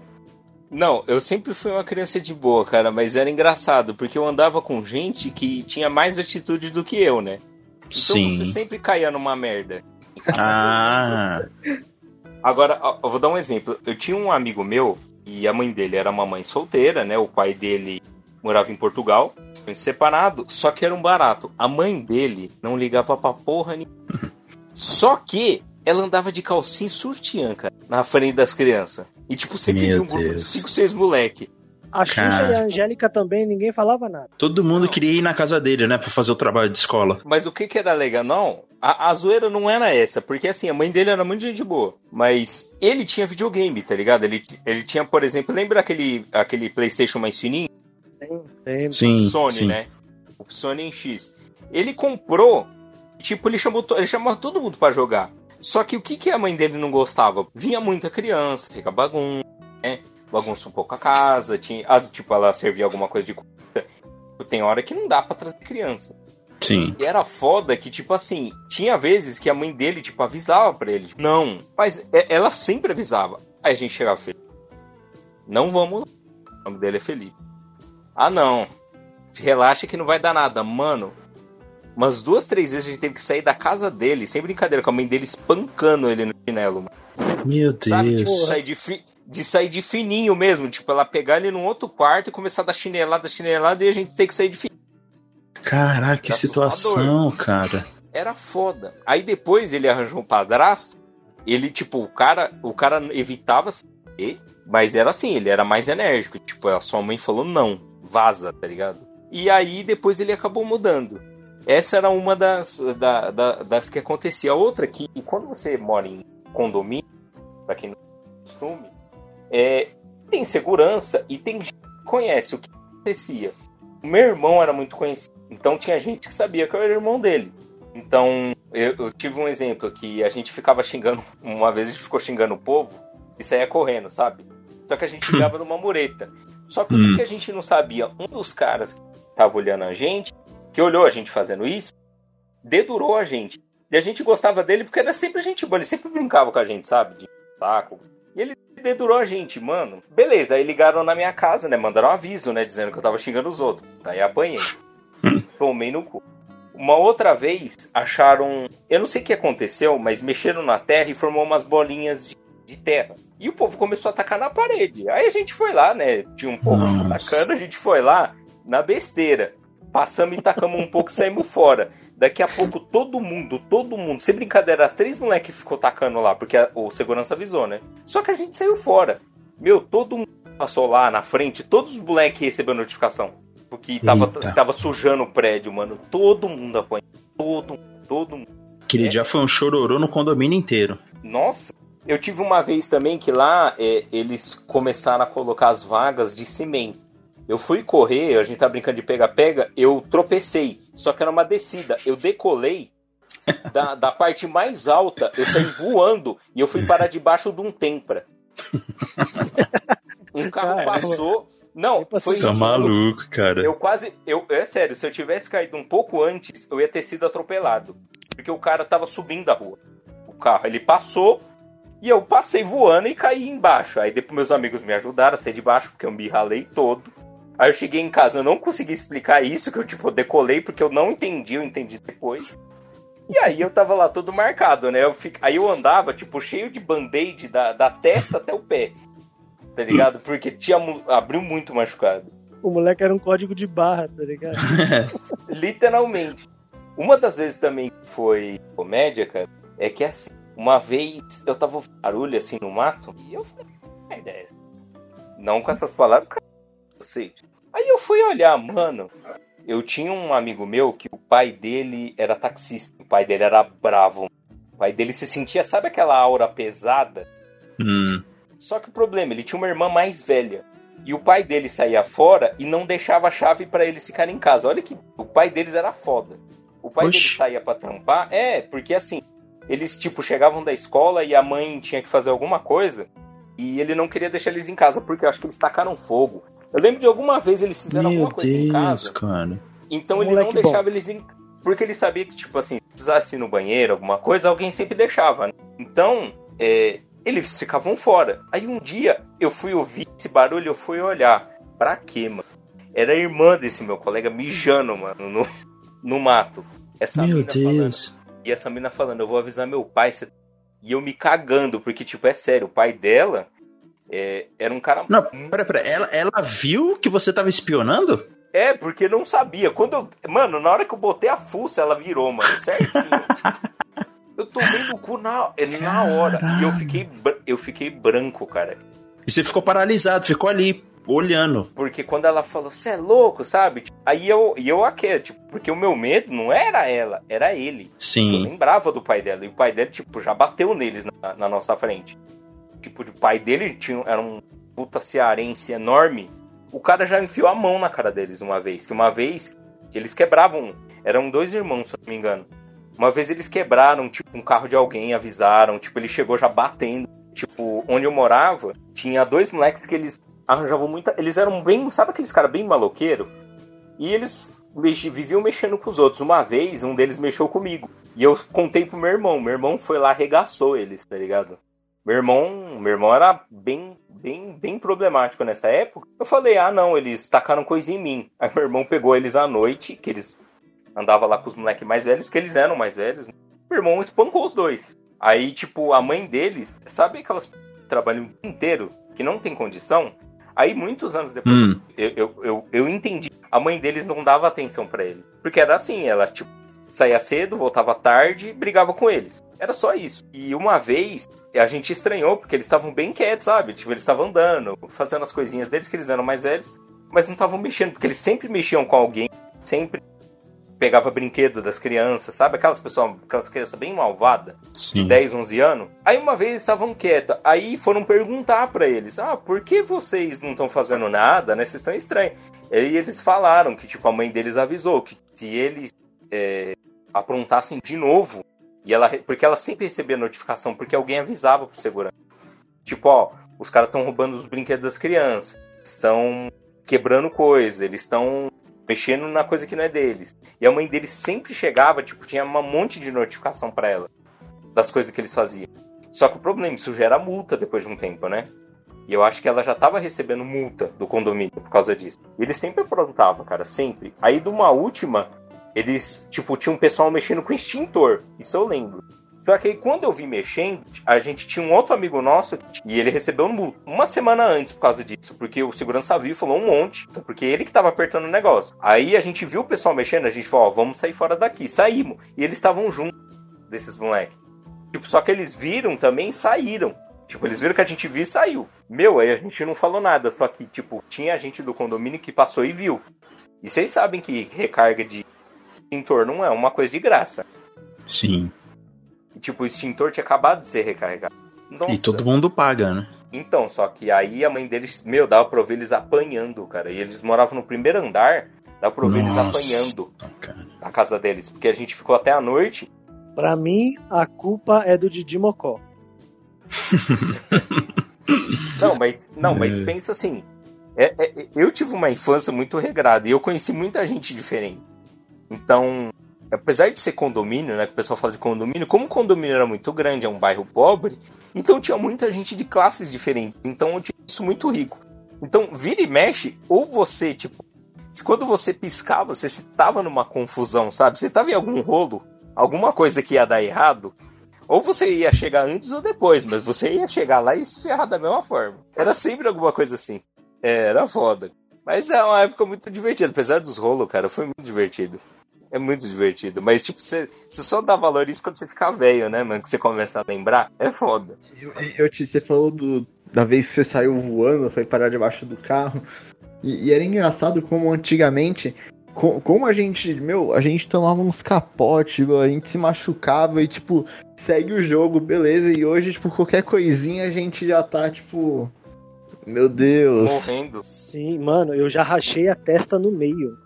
Não, eu sempre fui uma criança de boa, cara, mas era engraçado, porque eu andava com gente que tinha mais atitude do que eu, né? Então Sim. você sempre caía numa merda. Ah. Agora, eu vou dar um exemplo. Eu tinha um amigo meu, e a mãe dele era uma mãe solteira, né? O pai dele morava em Portugal, separado, só que era um barato. A mãe dele não ligava pra porra nenhuma. Só que ela andava de calcinha surtiã, cara, na frente das crianças. E tipo, sempre viu um grupo de 5, 6 moleque. A Xuxa e a Angélica também, ninguém falava nada. Todo mundo não. queria ir na casa dele, né, pra fazer o trabalho de escola. Mas o que que era legal? Não, a, a zoeira não era essa, porque assim, a mãe dele era muito gente boa. Mas ele tinha videogame, tá ligado? Ele, ele tinha, por exemplo, lembra aquele, aquele PlayStation mais fininho? Tem, sim, Sony, sim. né? O Sony X. Ele comprou, tipo, ele chamou, ele chamou todo mundo para jogar. Só que o que, que a mãe dele não gostava? Vinha muita criança, fica bagunça, né? Bagunça um pouco a casa, tinha, as, tipo, ela servia alguma coisa de comida. Tem hora que não dá para trazer criança. Sim. E era foda que, tipo assim, tinha vezes que a mãe dele, tipo, avisava pra ele. Tipo, não, mas ela sempre avisava. Aí a gente chegava, Felipe, não vamos. O nome dele é Felipe. Ah, não. relaxa que não vai dar nada. Mano, umas duas, três vezes a gente teve que sair da casa dele, sem brincadeira, com a mãe dele espancando ele no chinelo. Mano. Meu Deus. Sabe, tipo, sair de, fi, de sair de fininho mesmo. Tipo, ela pegar ele num outro quarto e começar a dar chinelada, chinelada, e a gente ter que sair de fininho. Caraca, que situação, cara. Era foda. Aí depois ele arranjou um padrasto. Ele, tipo, o cara, o cara evitava se ver, mas era assim, ele era mais enérgico. Tipo, a sua mãe falou não, vaza, tá ligado? E aí depois ele acabou mudando. Essa era uma das, da- da- das que acontecia. A outra que, quando você mora em condomínio, pra quem não tem costume, é, tem segurança e tem gente que conhece o que acontecia. O meu irmão era muito conhecido, então tinha gente que sabia que eu era irmão dele. Então, eu, eu tive um exemplo aqui, a gente ficava xingando, uma vez a gente ficou xingando o povo e saía correndo, sabe? Só que a gente ligava numa mureta. Só que o que Hum. que a gente não sabia? Um dos caras que tava olhando a gente, que olhou a gente fazendo isso, dedurou a gente. E a gente gostava dele porque era sempre gente boa, ele sempre brincava com a gente, sabe? De saco. E ele dedurou a gente, mano. Beleza, aí ligaram na minha casa, né? Mandaram um aviso, né? Dizendo que eu tava xingando os outros. Daí apanhei. Tomei no cu. Uma outra vez acharam. Eu não sei o que aconteceu, mas mexeram na terra e formou umas bolinhas de, de terra. E o povo começou a atacar na parede. Aí a gente foi lá, né? Tinha um povo Nossa. atacando, a gente foi lá na besteira. Passamos e tacamos um pouco e saímos fora. Daqui a pouco todo mundo, todo mundo, sem brincadeira, três moleques ficou tacando lá, porque a- o segurança avisou, né? Só que a gente saiu fora. Meu, todo mundo passou lá na frente, todos os moleques receberam notificação. Porque tava, Eita. tava sujando o prédio, mano. Todo mundo apanhou. Todo mundo, todo mundo. Aquele É. dia foi um chororô no condomínio inteiro. Nossa. Eu tive uma vez também que lá é, eles começaram a colocar as vagas de cimento. Eu fui correr, a gente tá brincando de pega-pega, eu tropecei. Só que era uma descida. Eu decolei da, da parte mais alta, eu saí voando e eu fui parar debaixo de um tempra. Um carro Caramba. passou. Não, foi Tá tipo, maluco, cara. eu quase. Eu, é sério, se eu tivesse caído um pouco antes, eu ia ter sido atropelado. Porque o cara tava subindo a rua. O carro, ele passou e eu passei voando e caí embaixo. Aí depois meus amigos me ajudaram a sair de baixo, porque eu me ralei todo. Aí eu cheguei em casa, eu não consegui explicar isso, que eu tipo decolei, porque eu não entendi, eu entendi depois. E aí eu tava lá todo marcado, né? Eu fic- Aí eu andava, tipo, cheio de band-aid da, da testa até o pé. Tá ligado? Porque tinha, mu- abriu muito machucado. O moleque era um código de barra, tá ligado? Literalmente. Uma das vezes também que foi comédia, cara, é que assim, uma vez eu tava ouvindo barulho assim no mato e eu falei, é essa? Não com essas palavras, cara, eu sei. Aí eu fui olhar, mano. Eu tinha um amigo meu que o pai dele era taxista, o pai dele era bravo. O pai dele se sentia, sabe aquela aura pesada? Hum. Só que o problema, ele tinha uma irmã mais velha. E o pai dele saía fora e não deixava a chave pra eles ficarem em casa. Olha que o pai deles era foda. O pai Oxi. dele saía pra trampar, é, porque assim, eles tipo chegavam da escola e a mãe tinha que fazer alguma coisa e ele não queria deixar eles em casa porque eu acho que eles tacaram fogo. Eu lembro de alguma vez eles fizeram Meu alguma coisa em Deus, casa. cara. Então ele não moleque bom. deixava eles em. Porque ele sabia que, tipo assim, se precisasse ir no banheiro, alguma coisa, alguém sempre deixava. Né? Então, é, eles ficavam fora. Aí um dia eu fui ouvir esse barulho, eu fui olhar. Pra quê, mano? Era a irmã desse meu colega mijando, mano, no, no mato. Essa Meu mina falando. Deus. E essa mina falando, eu vou avisar meu pai. E eu me cagando, porque, tipo, é sério, o pai dela é, era um cara Não, pera, pera. Ela, ela viu que você tava espionando? É, porque não sabia. Quando eu. Mano, na hora que eu botei a fuça, ela virou, mano, certinho. eu tomei no cu na, é, na hora. E eu fiquei, eu fiquei branco, cara. E você ficou paralisado, ficou ali, olhando. Porque quando ela falou, você é louco, sabe? Tipo, Aí eu, e eu aqui, tipo, porque o meu medo não era ela, era ele. Eu Sim. lembrava do pai dela. E o pai dela, tipo, já bateu neles na, na nossa frente. Tipo, o pai dele tinha, era um puta cearense enorme. O cara já enfiou a mão na cara deles uma vez. Que uma vez eles quebravam. Eram dois irmãos, se eu não me engano. Uma vez eles quebraram, tipo, um carro de alguém, avisaram. Tipo, ele chegou já batendo. Tipo, onde eu morava, tinha dois moleques que eles arranjavam muita. Eles eram bem. Sabe aqueles caras bem maloqueiro? E eles mex- viviam mexendo com os outros. Uma vez, um deles mexeu comigo. E eu contei pro meu irmão. Meu irmão foi lá, arregaçou eles, tá ligado? Meu irmão, meu irmão era bem, bem, bem problemático nessa época. Eu falei, ah, não, eles tacaram coisa em mim. Aí meu irmão pegou eles à noite, que eles andavam lá com os moleques mais velhos, que eles eram mais velhos. né? Meu irmão espancou os dois. Aí, tipo, a mãe deles, sabe aquelas que trabalham o dia inteiro, que não tem condição? Aí, muitos anos depois, Hum. eu, eu, eu, eu entendi. A mãe deles não dava atenção pra eles. Porque era assim, ela, tipo, saía cedo, voltava tarde e brigava com eles. Era só isso. E uma vez, a gente estranhou, porque eles estavam bem quietos, sabe? Tipo, eles estavam andando, fazendo as coisinhas deles, que eles eram mais velhos, mas não estavam mexendo, porque eles sempre mexiam com alguém, sempre pegava brinquedo das crianças, sabe? Aquelas pessoas, aquelas crianças bem malvadas, de Sim. 10, 11 anos. Aí uma vez eles estavam quietos, aí foram perguntar pra eles: "Ah, por que vocês não estão fazendo nada, né? Vocês estão estranhos". Aí eles falaram que tipo a mãe deles avisou que se eles é, aprontassem de novo, e ela porque ela sempre recebia notificação porque alguém avisava pro segurança. Tipo, ó, os caras estão roubando os brinquedos das crianças, estão quebrando coisa, eles estão mexendo na coisa que não é deles. E a mãe deles sempre chegava, tipo, tinha um monte de notificação pra ela das coisas que eles faziam. Só que o problema, isso gera multa depois de um tempo, né? E eu acho que ela já tava recebendo multa do condomínio por causa disso. E eles sempre aprontavam, cara, sempre. Aí de uma última, eles, tipo, tinha um pessoal mexendo com extintor. Isso eu lembro. Só que aí, quando eu vi mexendo, a gente tinha um outro amigo nosso e ele recebeu multa uma semana antes por causa disso, porque o segurança viu e falou um monte, porque ele que tava apertando o negócio. Aí a gente viu o pessoal mexendo, a gente falou, ó, vamos sair fora daqui. Saímos. E eles estavam juntos desses moleques. Tipo, só que eles viram também e saíram. Tipo, eles viram que a gente viu e saiu. Meu, aí a gente não falou nada, só que, tipo, tinha gente do condomínio que passou e viu. E vocês sabem que recarga de extintor não é uma coisa de graça. Sim. Tipo, o extintor tinha acabado de ser recarregado. Nossa. E todo mundo paga, né? Então, só que aí a mãe deles, meu, dava pra ouvir eles apanhando, cara. E eles moravam no primeiro andar, dava pra eles Nossa. apanhando Cara. na casa deles. Porque a gente ficou até a noite. Pra mim, a culpa é do Didi Mocó. Não, mas, não, mas É. pensa assim. é- é- eu tive uma infância muito regrada e eu conheci muita gente diferente. Então, apesar de ser condomínio, né? Que o pessoal fala de condomínio, como o condomínio era muito grande, é um bairro pobre, então tinha muita gente de classes diferentes. Então eu tinha isso muito rico. Então, vira e mexe, ou você, tipo, quando você piscava, você estava numa confusão, sabe? Você estava em algum rolo, alguma coisa que ia dar errado, ou você ia chegar antes ou depois, mas você ia chegar lá e se ferrar da mesma forma. Era sempre alguma coisa assim. É, era foda. Mas é uma época muito divertida. Apesar dos rolos, cara, foi muito divertido. É muito divertido. Mas, tipo, você, você só dá valor a isso quando você ficar velho, né, mano? Que você começa a lembrar. É foda. Eu, eu te, você falou do, da vez que você saiu voando, foi parar debaixo do carro. E, e era engraçado como antigamente, co- como a gente, meu, a gente tomava uns capotes, a gente se machucava e, tipo, segue o jogo, beleza. E hoje, tipo, qualquer coisinha a gente já tá, tipo, meu Deus. Morrendo. Sim, mano, eu já rachei a testa no meio.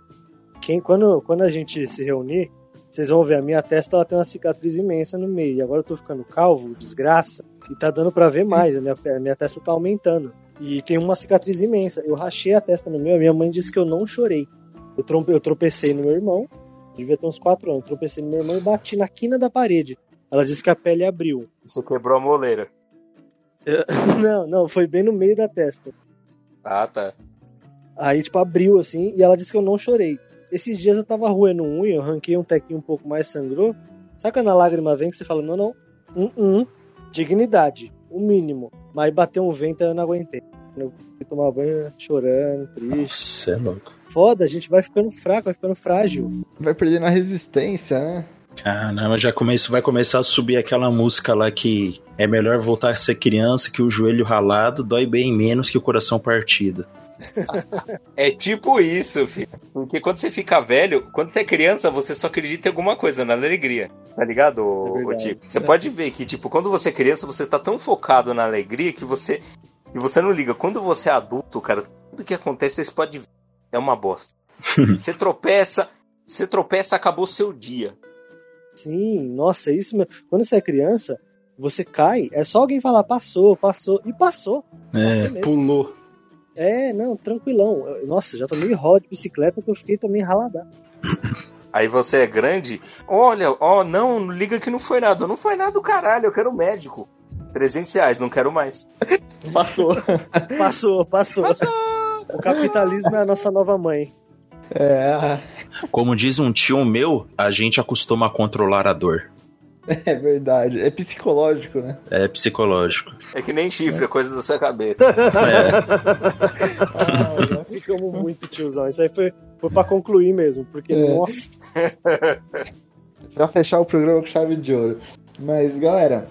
Quem, quando, quando a gente se reunir, vocês vão ver, a minha testa ela tem uma cicatriz imensa no meio. E agora eu tô ficando calvo, desgraça, e tá dando pra ver mais. A minha, a minha testa tá aumentando. E tem uma cicatriz imensa. Eu rachei a testa no meio, a minha mãe disse que eu não chorei. Eu, trompe, eu tropecei no meu irmão, devia ter uns 4 anos. Tropecei no meu irmão e bati na quina da parede. Ela disse que a pele abriu. Você quebrou a moleira. Não, não, foi bem no meio da testa. Ah, tá. Aí, tipo, abriu assim, e ela disse que eu não chorei. Esses dias eu tava roendo um unha, eu arranquei um tequinho um pouco mais, sangrou. Sabe quando a lágrima vem que você fala, não, não, um, um, dignidade, o mínimo. Mas bateu um vento e eu não aguentei. Eu fui tomar banho chorando, triste. Nossa, é louco. Foda, a gente vai ficando fraco, vai ficando frágil. Vai perdendo a resistência, né? Caramba, já começa, vai começar a subir aquela música lá que é melhor voltar a ser criança que o joelho ralado dói bem menos que o coração partido. É tipo isso, filho. Porque quando você fica velho, quando você é criança, você só acredita em alguma coisa, na alegria. Tá ligado, ô- É. Tico? Você pode ver que, tipo, quando você é criança, você tá tão focado na alegria que você. E você não liga. Quando você é adulto, cara, tudo que acontece, você pode ver. É uma bosta. você tropeça, você tropeça, acabou seu dia. Sim, nossa, isso mesmo. Quando você é criança, você cai, é só alguém falar, passou, passou, e passou. É, mesmo. pulou. É, não, tranquilão. Eu- Nossa, já tomei roda de bicicleta que eu fiquei também ralada. Aí você é grande, olha, ó, não, liga que não foi nada. Não foi nada do caralho, eu quero um médico. 300 reais, não quero mais. Passou. Passou, passou. O capitalismo é a nossa nova mãe. É, Como diz um tio meu, a gente acostuma a controlar a dor. é verdade. É psicológico, né? É psicológico. É que nem chifre, é coisa da sua cabeça. É. Ah, já ficamos muito tiozão. Isso aí foi, foi pra concluir mesmo, porque, É. nossa, Pra fechar o programa com chave de ouro. Mas, galera,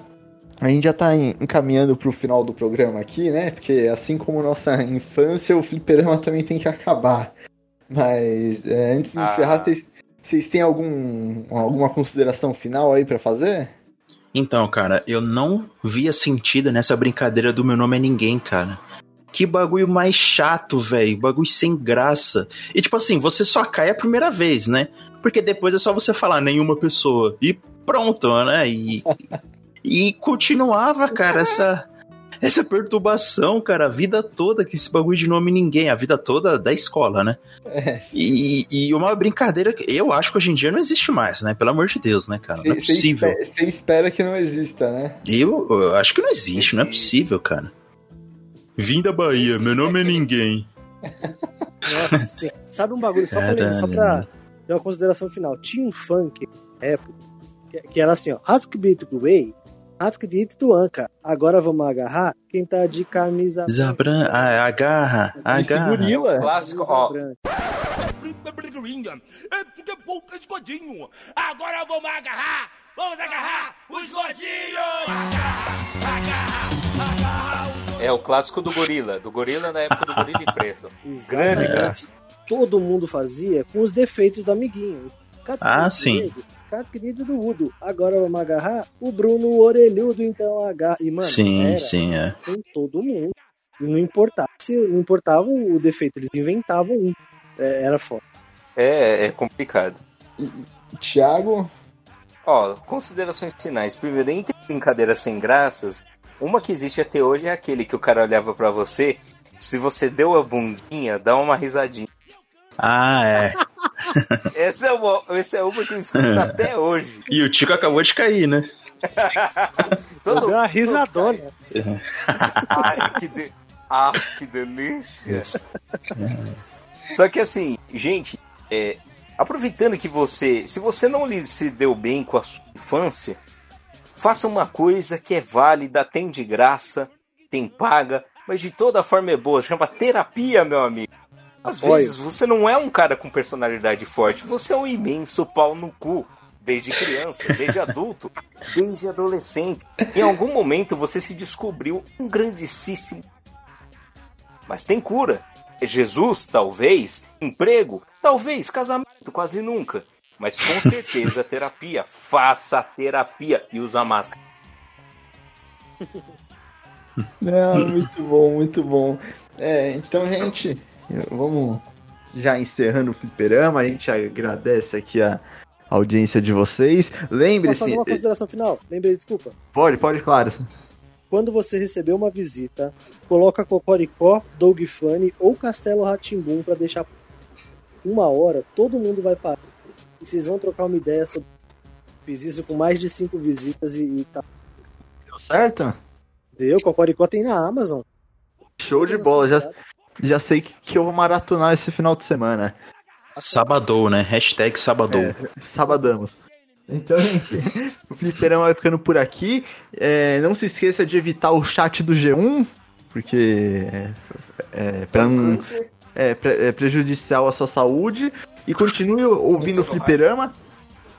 a gente já tá en- encaminhando pro final do programa aqui, né? Porque assim como nossa infância, o fliperama também tem que acabar. Mas é, antes de Ah. encerrar, vocês- vocês têm algum, alguma consideração final aí pra fazer? Então, cara, eu não via sentido nessa brincadeira do meu nome é ninguém, cara. Que bagulho mais chato, velho. Bagulho sem graça. E tipo assim, você só cai a primeira vez, né? Porque depois é só você falar nenhuma pessoa. E pronto, né? E, e continuava, cara, essa, essa perturbação, cara, a vida toda que esse bagulho de nome ninguém, a vida toda da escola, né? É, E, e uma brincadeira que eu acho que hoje em dia não existe mais, né? Pelo amor de Deus, né, cara? Não é possível. espera, você espera que não exista, né? Eu, eu acho que não existe, não é possível, cara. Vim da Bahia, meu nome é ninguém. nossa. Sabe um bagulho, só pra, só pra ter uma consideração final. Tinha um funk na época que, que era assim, ó. Haskbit Way, Haskbit Tuanca. Agora vamos agarrar quem tá de camisa Zabran, ah, agarra, agarra. gorila. Clássico, ó. branca. Fica pouco. Agora vamos agarrar. Vamos agarrar os gordinhos. Agarra, agarra, agarra os É o clássico do gorila. Do gorila na época do gorila em preto. Grande graça. Todo mundo fazia com os defeitos do amiguinho. Cada Ah, sim. dedo, Cada querido do Udo. Agora vamos agarrar o Bruno Orelhudo, então agarra. E, mano, Sim, era sim, é. com todo mundo. E não importava, se, não importava o defeito, eles inventavam um. É, era foda. É, é complicado. Thiago, Ó, considerações finais. Primeiro, entre brincadeiras sem graças, uma que existe até hoje é aquele que o cara olhava pra você, se você deu a bundinha, dá uma risadinha. Ah, é. Essa é uma, essa é uma que eu escuto até hoje. E o Tico acabou de cair, né? Todo Deu uma mundo risadona. Ai, que, de... ah, que delícia. Só que assim, gente, é, aproveitando que você, se você não lhe se deu bem com a sua infância, faça uma coisa que é válida, tem de graça, tem paga, mas de toda forma é boa, chama terapia, meu amigo. Às Olha. vezes você não é um cara com personalidade forte, você é um imenso pau no cu. Desde criança, desde adulto, desde adolescente. Em algum momento você se descobriu um grandíssimo. Mas tem cura. É Jesus, talvez. Emprego, talvez. Casamento, quase nunca. Mas com certeza terapia. Faça terapia e usa máscara. Não, muito bom, muito bom. É, então, gente, vamos já encerrando o fliperama. A gente agradece aqui a audiência de vocês. Posso Lembre-se. fazer uma consideração final? Lembrei, desculpa. Pode, pode, claro. Quando você receber uma visita, coloca Cocoricó, Doug Funny ou Castelo Ratimbum pra deixar uma hora, todo mundo vai parar. E vocês vão trocar uma ideia sobre. Fiz isso com mais de cinco visitas e, e tá. Deu certo? Deu, Cocoricó tem na Amazon. Show de bola. Já, já sei que, que eu vou maratonar esse final de semana. Sabadou, né? Hashtag Sabadou. É, sabadamos. Então, gente, o Fliperama vai ficando por aqui. É, não se esqueça de evitar o chat do G1, porque é, é, pra não, é, pre- é prejudicial à sua saúde. E continue ouvindo o Fliperama.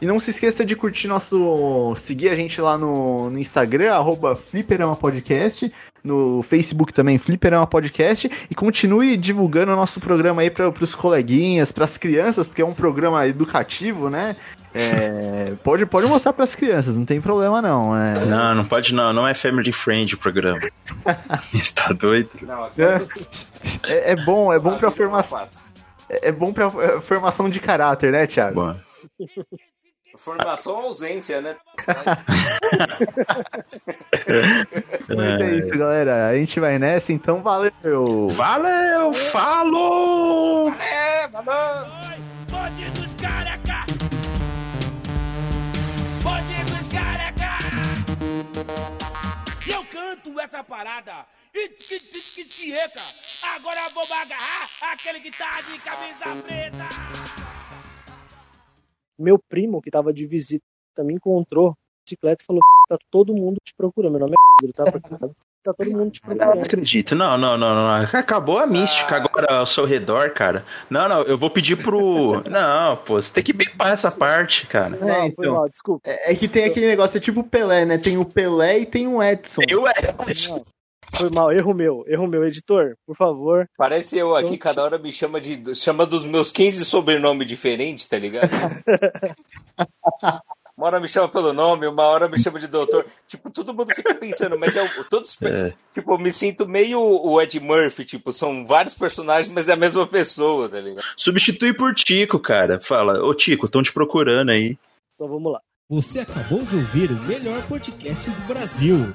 E não se esqueça de curtir nosso. seguir a gente lá no, no Instagram, arroba Fliperama Podcast. No Facebook também, Fliperama Podcast. E continue divulgando o nosso programa aí para os coleguinhas, para as crianças, porque é um programa educativo, né? É, pode, pode mostrar para as crianças, não tem problema não. É, Não, não pode não. Não é family friend o programa. Está doido? Não, é, é bom, é bom para formação, é bom para formação de caráter, né, Thiago? Bom. Formação ou ausência, né? Mas é isso, galera. A gente vai nessa, então valeu. Valeu, falou! É, valeu! Bonde dos careca! Bonde dos careca! E eu canto! parada. E tiki reca. Agora vamos agarrar aquele que tá de camisa preta. Meu primo, que tava de visita, me encontrou bicicleta e falou: tá todo mundo te procurando. Meu nome é Pedro, tá? Tá- Tá todo mundo te Não, não procurando. acredito. Não, não, não, não. Acabou a mística agora ao seu redor, cara. Não, não, eu vou pedir pro. Não, pô, você tem que bipar essa parte, cara. Não, É, foi então. mal, desculpa. É, é que tem aquele negócio, é tipo o Pelé, né? Tem o Pelé e tem o Edson. Eu é. Não, Foi mal, erro meu, erro meu, editor, por favor. Parece eu aqui, Então, cada hora me chama de. chama dos meus 15 sobrenomes diferentes, tá ligado? Uma hora me chama pelo nome, uma hora me chama de doutor. Tipo, todo mundo fica pensando, mas é o- todos. É. Tipo, eu me sinto meio o Ed Murphy, tipo, são vários personagens, mas é a mesma pessoa, tá ligado? Substitui por Tico, cara. Fala, ô Tico, estão te procurando aí. Então vamos lá. Você acabou de ouvir o melhor podcast do Brasil.